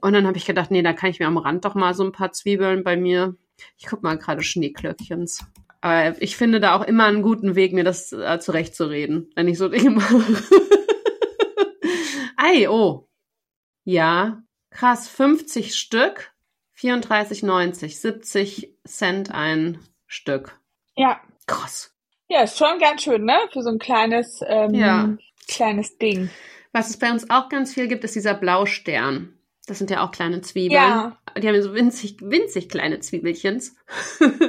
Und dann habe ich gedacht, nee, da kann ich mir am Rand doch mal so ein paar Zwiebeln bei mir. Ich guck mal gerade Schneeklöckchens. Aber ich finde da auch immer einen guten Weg, mir das äh, zurechtzureden, wenn ich so Dinge mache. Ei, oh. Ja, krass, 50 Stück 34,90, 70 Cent ein Stück. Ja. Krass. Ja, ist schon ganz schön, ne? Für so ein kleines, ähm, ja. kleines Ding. Was es bei uns auch ganz viel gibt, ist dieser Blaustern. Das sind ja auch kleine Zwiebeln. Ja. Die haben so winzig, winzig kleine Zwiebelchens.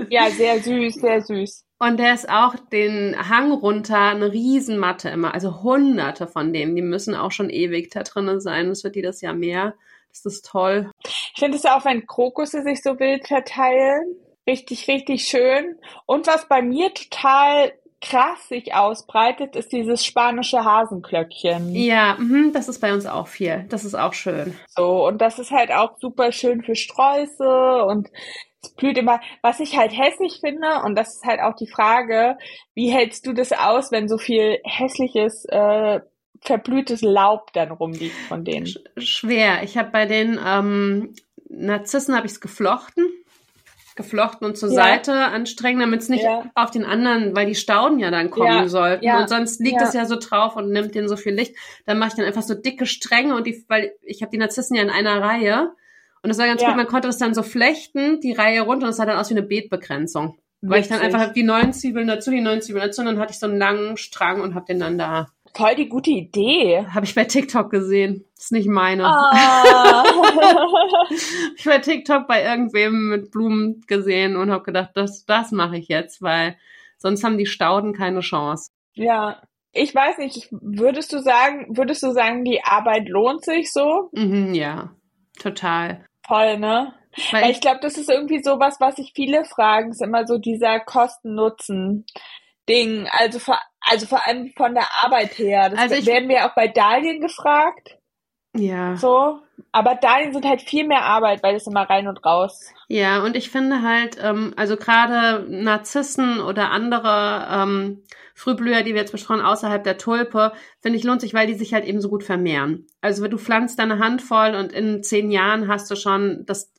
ja, sehr süß, sehr süß. Und der ist auch den Hang runter eine Riesenmatte immer. Also hunderte von denen. Die müssen auch schon ewig da drinnen sein. Es wird jedes Jahr mehr. Das ist toll. Ich finde es auch, wenn Krokusse sich so wild verteilen. Richtig, richtig schön. Und was bei mir total krass sich ausbreitet, ist dieses spanische Hasenklöckchen. Ja, mh, das ist bei uns auch viel. Das ist auch schön. So, und das ist halt auch super schön für Sträuße und es blüht immer. Was ich halt hässlich finde, und das ist halt auch die Frage, wie hältst du das aus, wenn so viel hässliches äh, verblühtes Laub dann rumliegt von denen? Schwer. Ich habe bei den ähm, Narzissen habe ich es geflochten, geflochten und zur ja. Seite anstrengen, damit es nicht ja. auf den anderen, weil die Stauden ja dann kommen ja. sollten und sonst liegt es ja so drauf und nimmt den so viel Licht. Dann mache ich dann einfach so dicke Stränge und die, weil ich habe die Narzissen ja in einer Reihe und das war ganz gut. Man konnte das dann so flechten, die Reihe runter und es sah dann aus wie eine Beetbegrenzung. Weil ich dann einfach die neuen Zwiebeln dazu, die neuen Zwiebeln dazu und dann hatte ich so einen langen Strang und habe den dann da Voll die gute Idee. Habe ich bei TikTok gesehen. ist nicht meine. Ah. ich bei TikTok bei irgendwem mit Blumen gesehen und habe gedacht, das, das mache ich jetzt, weil sonst haben die Stauden keine Chance. Ja. Ich weiß nicht, würdest du sagen, würdest du sagen, die Arbeit lohnt sich so? Mhm, ja, total. Voll, ne? Weil, Weil ich glaube, das ist irgendwie sowas, was sich viele fragen, ist immer so dieser Kosten-Nutzen. Ding. Also vor, also vor allem von der Arbeit her. Das also werden wir auch bei Dahlien gefragt. Ja. So. Aber Dahlien sind halt viel mehr Arbeit, weil es immer rein und raus. Ja, und ich finde halt, ähm, also gerade Narzissen oder andere ähm, Frühblüher, die wir jetzt besprochen, außerhalb der Tulpe, finde ich, lohnt sich, weil die sich halt eben so gut vermehren. Also du pflanzt deine Handvoll und in zehn Jahren hast du schon das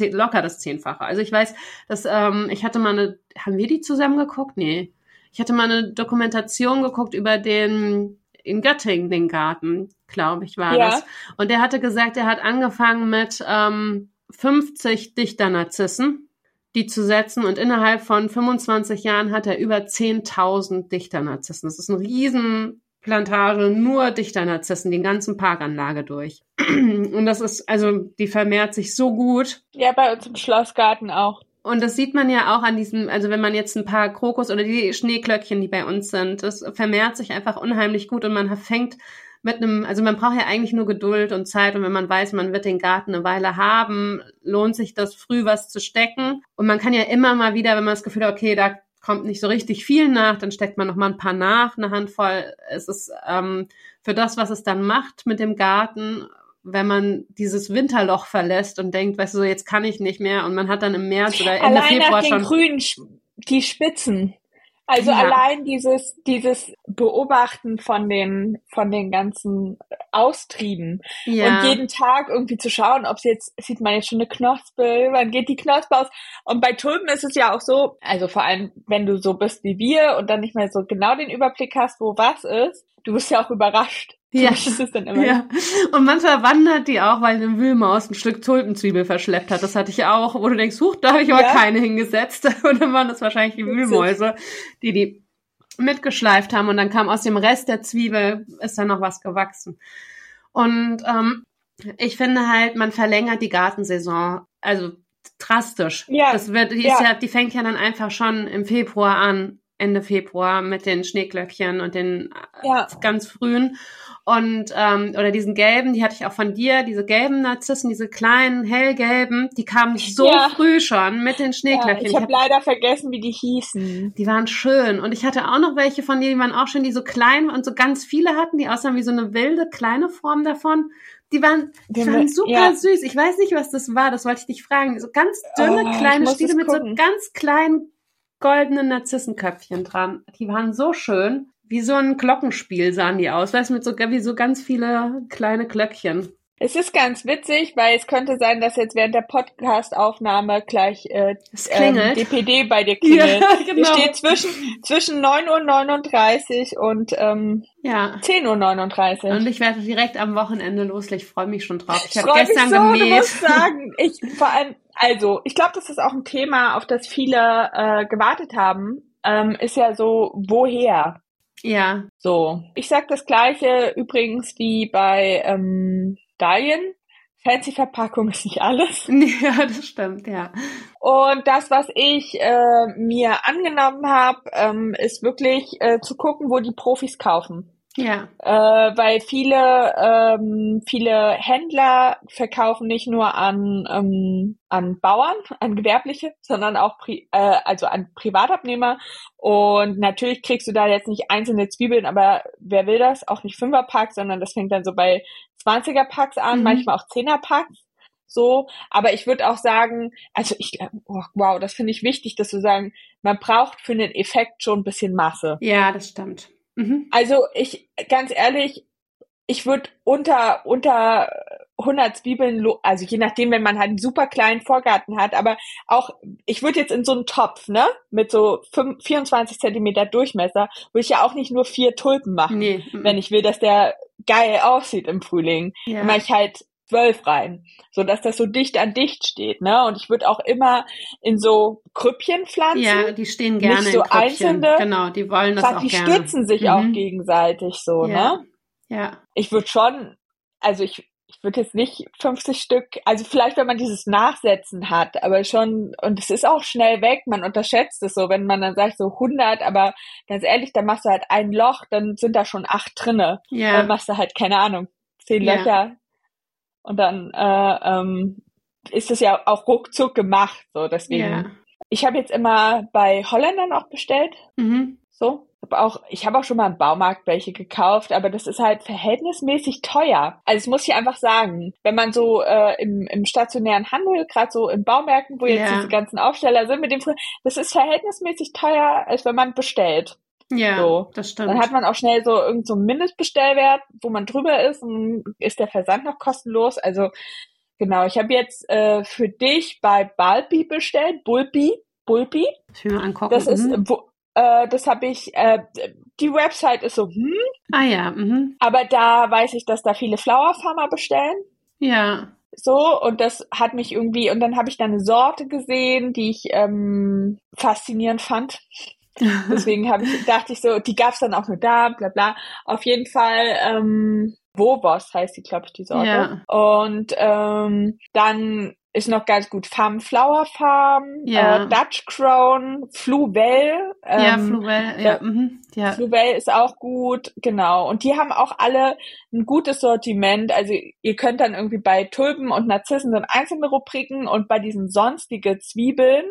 locker das Zehnfache. Also ich weiß, dass ähm, ich hatte mal eine, haben wir die zusammen geguckt? Nee. Ich hatte mal eine Dokumentation geguckt über den in Göttingen den Garten, glaube ich, war ja. das. Und der hatte gesagt, er hat angefangen mit ähm, 50 Dichternarzissen, die zu setzen. Und innerhalb von 25 Jahren hat er über 10.000 Dichternarzissen. Das ist eine Riesenplantage, nur Dichternarzissen, die ganzen Parkanlage durch. Und das ist, also, die vermehrt sich so gut. Ja, bei uns im Schlossgarten auch. Und das sieht man ja auch an diesem, also wenn man jetzt ein paar Krokus oder die Schneeklöckchen, die bei uns sind, das vermehrt sich einfach unheimlich gut und man fängt mit einem, also man braucht ja eigentlich nur Geduld und Zeit und wenn man weiß, man wird den Garten eine Weile haben, lohnt sich das früh was zu stecken und man kann ja immer mal wieder, wenn man das Gefühl hat, okay, da kommt nicht so richtig viel nach, dann steckt man noch mal ein paar nach, eine Handvoll. Es ist ähm, für das, was es dann macht mit dem Garten wenn man dieses Winterloch verlässt und denkt, weißt du, so jetzt kann ich nicht mehr und man hat dann im März oder Ende Allein Februar nach den schon grünen die Spitzen. Also ja. allein dieses, dieses Beobachten von den, von den ganzen Austrieben ja. und jeden Tag irgendwie zu schauen, ob es jetzt, sieht man jetzt schon eine Knospe, wann geht die Knospe aus? Und bei Tulpen ist es ja auch so, also vor allem, wenn du so bist wie wir und dann nicht mehr so genau den Überblick hast, wo was ist, du bist ja auch überrascht. Ja. Ja. Und manchmal wandert die auch, weil eine Wühlmaus ein Stück Tulpenzwiebel verschleppt hat. Das hatte ich auch, wo du denkst, huch, da habe ich aber ja. keine hingesetzt. Und dann waren das wahrscheinlich die Wühlmäuse, die die mitgeschleift haben. Und dann kam aus dem Rest der Zwiebel, ist dann noch was gewachsen. Und ähm, ich finde halt, man verlängert die Gartensaison. Also drastisch. Ja. Das wird, die, ja. ja. die fängt ja dann einfach schon im Februar an, Ende Februar mit den Schneeglöckchen und den ja. ganz frühen und ähm, oder diesen gelben, die hatte ich auch von dir, diese gelben Narzissen, diese kleinen hellgelben, die kamen so ja. früh schon mit den Schneeglöckchen. Ja, ich habe hab, leider vergessen, wie die hießen. Die waren schön und ich hatte auch noch welche von dir, die waren auch schön, die so klein und so ganz viele hatten, die aussahen wie so eine wilde kleine Form davon. Die waren, die waren super ja. süß. Ich weiß nicht, was das war. Das wollte ich dich fragen. So ganz dünne oh, kleine Stiele mit so ganz kleinen goldenen Narzissenköpfchen dran. Die waren so schön wie so ein Glockenspiel sahen die aus, weißt du, mit so, wie so ganz viele kleine Glöckchen. Es ist ganz witzig, weil es könnte sein, dass jetzt während der Podcast-Aufnahme gleich äh, ähm, DPD bei dir klingelt. Ja, genau. Die steht zwischen, zwischen 9.39 Uhr und ähm, ja. 10.39 Uhr. Und ich werde direkt am Wochenende loslegen. Ich freue mich schon drauf. Ich, habe gestern mich so, gemäht. Du musst sagen, ich vor allem, also ich glaube, das ist auch ein Thema, auf das viele äh, gewartet haben. Ähm, ist ja so, woher? Ja. So. Ich sag das gleiche übrigens wie bei ähm, Dahlien. Fancy Verpackung ist nicht alles. Ja, das stimmt, ja. Und das, was ich äh, mir angenommen habe, ähm, ist wirklich äh, zu gucken, wo die Profis kaufen. Ja. Äh, weil viele, ähm, viele Händler verkaufen nicht nur an, ähm, an Bauern, an Gewerbliche, sondern auch pri äh, also an Privatabnehmer. Und natürlich kriegst du da jetzt nicht einzelne Zwiebeln, aber wer will das? Auch nicht Fünferpacks, sondern das fängt dann so bei 20er Packs an, mhm. manchmal auch 10er Packs. So, aber ich würde auch sagen, also ich, oh, wow, das finde ich wichtig, dass du sagen, man braucht für den Effekt schon ein bisschen Masse. Ja, das stimmt. Mhm. Also ich, ganz ehrlich, ich würde unter, unter 100 Zwiebeln, also je nachdem, wenn man halt einen super kleinen Vorgarten hat, aber auch, ich würde jetzt in so einen Topf, ne, mit so 5, 24 Zentimeter Durchmesser, würde ich ja auch nicht nur vier Tulpen machen, nee. wenn ich will, dass der geil aussieht im Frühling. Ja. Dann mache ich halt zwölf rein, so dass das so dicht an dicht steht, ne? Und ich würde auch immer in so Krüppchen pflanzen. Ja, die stehen gerne nicht so in einzelne. Genau, die wollen das auch die gerne. Die stützen sich mhm. auch gegenseitig so, ja. ne? Ja. Ich würde schon, also ich ich würde jetzt nicht 50 Stück, also vielleicht, wenn man dieses Nachsetzen hat, aber schon, und es ist auch schnell weg, man unterschätzt es so, wenn man dann sagt so 100, aber ganz ehrlich, dann machst du halt ein Loch, dann sind da schon acht drinne. Ja. Dann machst du halt, keine Ahnung, zehn ja. Löcher, und dann äh, ähm, ist es ja auch ruckzuck gemacht. So, deswegen. Ja. Ich habe jetzt immer bei Holländern auch bestellt. Mhm. So. Hab auch, ich habe auch schon mal im Baumarkt welche gekauft, aber das ist halt verhältnismäßig teuer. Also das muss ich einfach sagen. Wenn man so äh, im, im stationären Handel, gerade so in Baumärkten, wo jetzt ja. diese ganzen Aufsteller sind, mit dem das ist verhältnismäßig teuer, als wenn man bestellt. Ja, so. das stimmt. Dann hat man auch schnell so irgendeinen so Mindestbestellwert, wo man drüber ist und ist der Versand noch kostenlos. Also genau, ich habe jetzt äh, für dich bei Balbi bestellt, Bulbi, Bulbi. Ich will mal angucken. Das ist, mhm. wo, äh, das habe ich, äh, die Website ist so, hm. Ah ja, mhm. Aber da weiß ich, dass da viele Flower Farmer bestellen. Ja. So, und das hat mich irgendwie, und dann habe ich da eine Sorte gesehen, die ich ähm, faszinierend fand. Deswegen habe ich, dachte ich so, die gab's dann auch nur da, bla bla. Auf jeden Fall, ähm, Wobos heißt die, glaube ich, die Sorte. Ja. Und ähm, dann ist noch ganz gut Farm Flower Farm, ja. äh, Dutch Crown, Fluwell. Ähm, ja, Fluwell, ja. Mhm, ja. Fluwell ist auch gut, genau. Und die haben auch alle ein gutes Sortiment. Also ihr könnt dann irgendwie bei Tulpen und Narzissen sind einzelne Rubriken und bei diesen sonstige Zwiebeln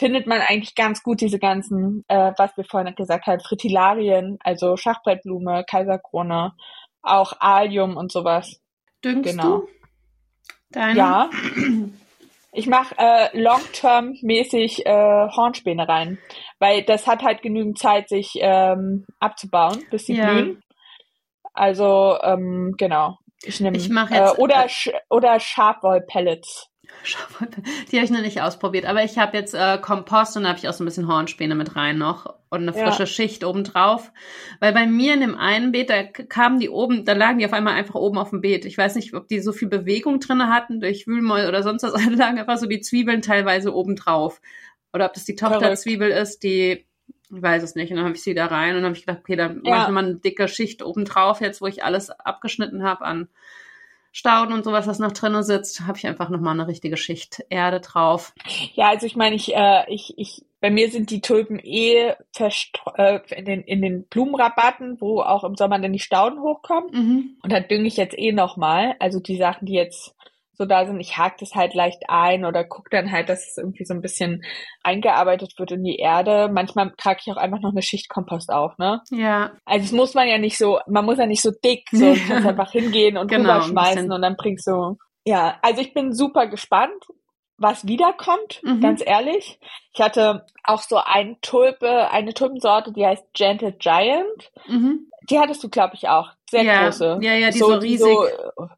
findet man eigentlich ganz gut diese ganzen, äh, was wir vorhin gesagt haben, Fritillarien, also Schachbrettblume, Kaiserkrone, auch Alium und sowas. Düngst genau. du? Deine? Ja. Ich mache äh, long-term-mäßig äh, Hornspäne rein, weil das hat halt genügend Zeit, sich ähm, abzubauen, bis sie ja. blühen. Also ähm, genau. Ich nehme äh, oder äh, oder Sharpwoll-Pellets. Die habe ich noch nicht ausprobiert, aber ich habe jetzt äh, Kompost und da habe ich auch so ein bisschen Hornspäne mit rein noch und eine frische ja. Schicht oben drauf. Weil bei mir in dem einen Beet, da kamen die oben, da lagen die auf einmal einfach oben auf dem Beet. Ich weiß nicht, ob die so viel Bewegung drinne hatten durch Wühlmäuse oder sonst was, da lagen einfach so die Zwiebeln teilweise oben drauf. Oder ob das die Tochterzwiebel ist, die ich weiß es nicht. Und dann habe ich sie da rein und dann habe ich gedacht, okay, dann ja. mache ich mal eine dicke Schicht oben drauf, jetzt wo ich alles abgeschnitten habe an Stauden und sowas, was noch drinnen sitzt, habe ich einfach nochmal eine richtige Schicht Erde drauf. Ja, also ich meine, ich, äh, ich, ich, bei mir sind die Tulpen eh äh, in, den, in den Blumenrabatten, wo auch im Sommer dann die Stauden hochkommen. Mhm. Und da dünge ich jetzt eh nochmal. Also die Sachen, die jetzt so da sind. Ich hake das halt leicht ein oder gucke dann halt, dass es irgendwie so ein bisschen eingearbeitet wird in die Erde. Manchmal trage ich auch einfach noch eine Schicht Kompost auf, ne? Ja. Also es muss man ja nicht so, man muss ja nicht so dick, so kannst einfach hingehen und genau, rüberschmeißen und dann bringst du. Ja, also ich bin super gespannt was wiederkommt, mhm. ganz ehrlich. Ich hatte auch so eine Tulpe, eine Tulpensorte, die heißt Gentle Giant. Mhm. Die hattest du, glaube ich, auch. Sehr ja. große. Ja, ja, die so, so riesig. Die so,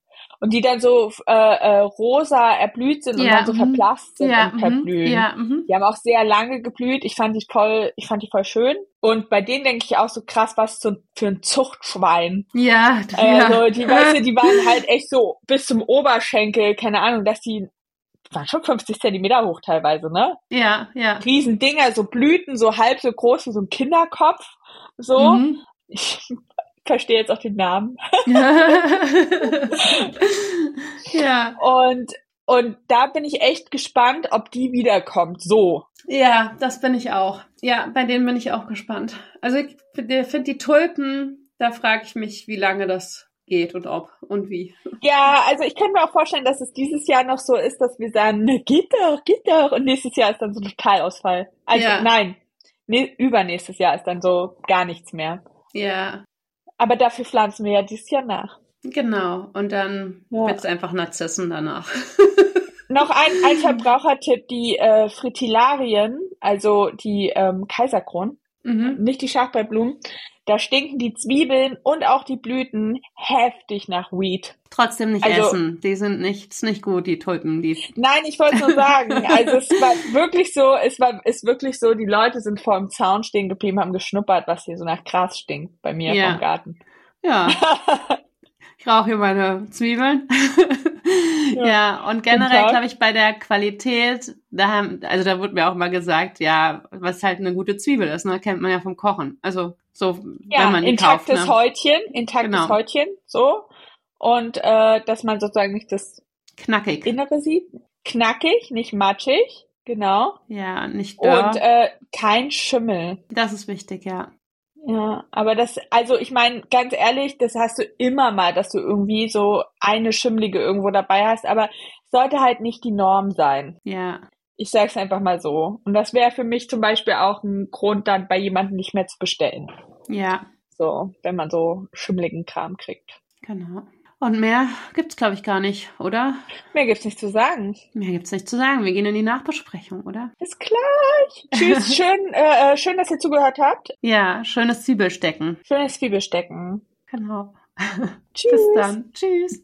und die dann so äh, äh, rosa erblüht sind und dann so mhm. verblasst sind ja, und verblühen. Mhm. Ja, mh. Die haben auch sehr lange geblüht. Ich fand die toll, ich fand die voll schön. Und bei denen denke ich auch so krass, was so für ein Zuchtschwein. Ja, also ja. die weißt du, die waren halt echt so bis zum Oberschenkel, keine Ahnung, dass die waren schon 50 Zentimeter hoch teilweise, ne? Ja, ja. Riesendinger, so Blüten, so halb so groß wie so ein Kinderkopf. So. Mhm. Ich verstehe jetzt auch den Namen. ja. Und, und da bin ich echt gespannt, ob die wiederkommt. So. Ja, das bin ich auch. Ja, bei denen bin ich auch gespannt. Also ich finde die Tulpen, da frage ich mich, wie lange das geht und ob und wie. Ja, also ich kann mir auch vorstellen, dass es dieses Jahr noch so ist, dass wir sagen, ne, geht doch, geht doch. Und nächstes Jahr ist dann so ein Totalausfall. Also ja. nein, nee, übernächstes Jahr ist dann so gar nichts mehr. Ja. Aber dafür pflanzen wir ja dieses Jahr nach. Genau. Und dann ja. wird es einfach Narzissen danach. Noch ein, ein Verbrauchertipp, die äh, Fritillarien, also die ähm, Kaiserkronen, mhm. nicht die Schachbeiblumen, da stinken die Zwiebeln und auch die Blüten heftig nach Weed. Trotzdem nicht also, essen. Die sind nicht, ist nicht gut, die Tulpen. Die Nein, ich wollte nur sagen, also es war wirklich so, es war, ist wirklich so, die Leute sind vor dem Zaun stehen geblieben, haben geschnuppert, was hier so nach Gras stinkt bei mir ja. vom Garten. Ja. Ich rauche hier meine Zwiebeln. ja. ja, und generell glaube ich bei der Qualität, da haben, also da wurde mir auch mal gesagt, ja, was halt eine gute Zwiebel ist, ne, kennt man ja vom Kochen. Also so, ja, wenn man die intaktes kauft, ne? Häutchen, intaktes genau. Häutchen, so. Und äh, dass man sozusagen nicht das knackig Innere sieht. Knackig, nicht matschig, genau. Ja, nicht dörr. Und äh, kein Schimmel. Das ist wichtig, ja. Ja, aber das, also ich meine, ganz ehrlich, das hast du immer mal, dass du irgendwie so eine Schimmlige irgendwo dabei hast, aber sollte halt nicht die Norm sein. Ja. Ich sag's einfach mal so. Und das wäre für mich zum Beispiel auch ein Grund, dann bei jemandem nicht mehr zu bestellen. Ja. So, wenn man so schimmligen Kram kriegt. Genau. Und mehr gibt's, glaube ich, gar nicht, oder? Mehr gibt's nicht zu sagen. Mehr gibt's nicht zu sagen. Wir gehen in die Nachbesprechung, oder? Bis gleich. Tschüss. schön, äh, äh, schön, dass ihr zugehört habt. Ja, schönes Zwiebelstecken. Schönes Zwiebelstecken. Genau. Tschüss. Bis dann. Tschüss.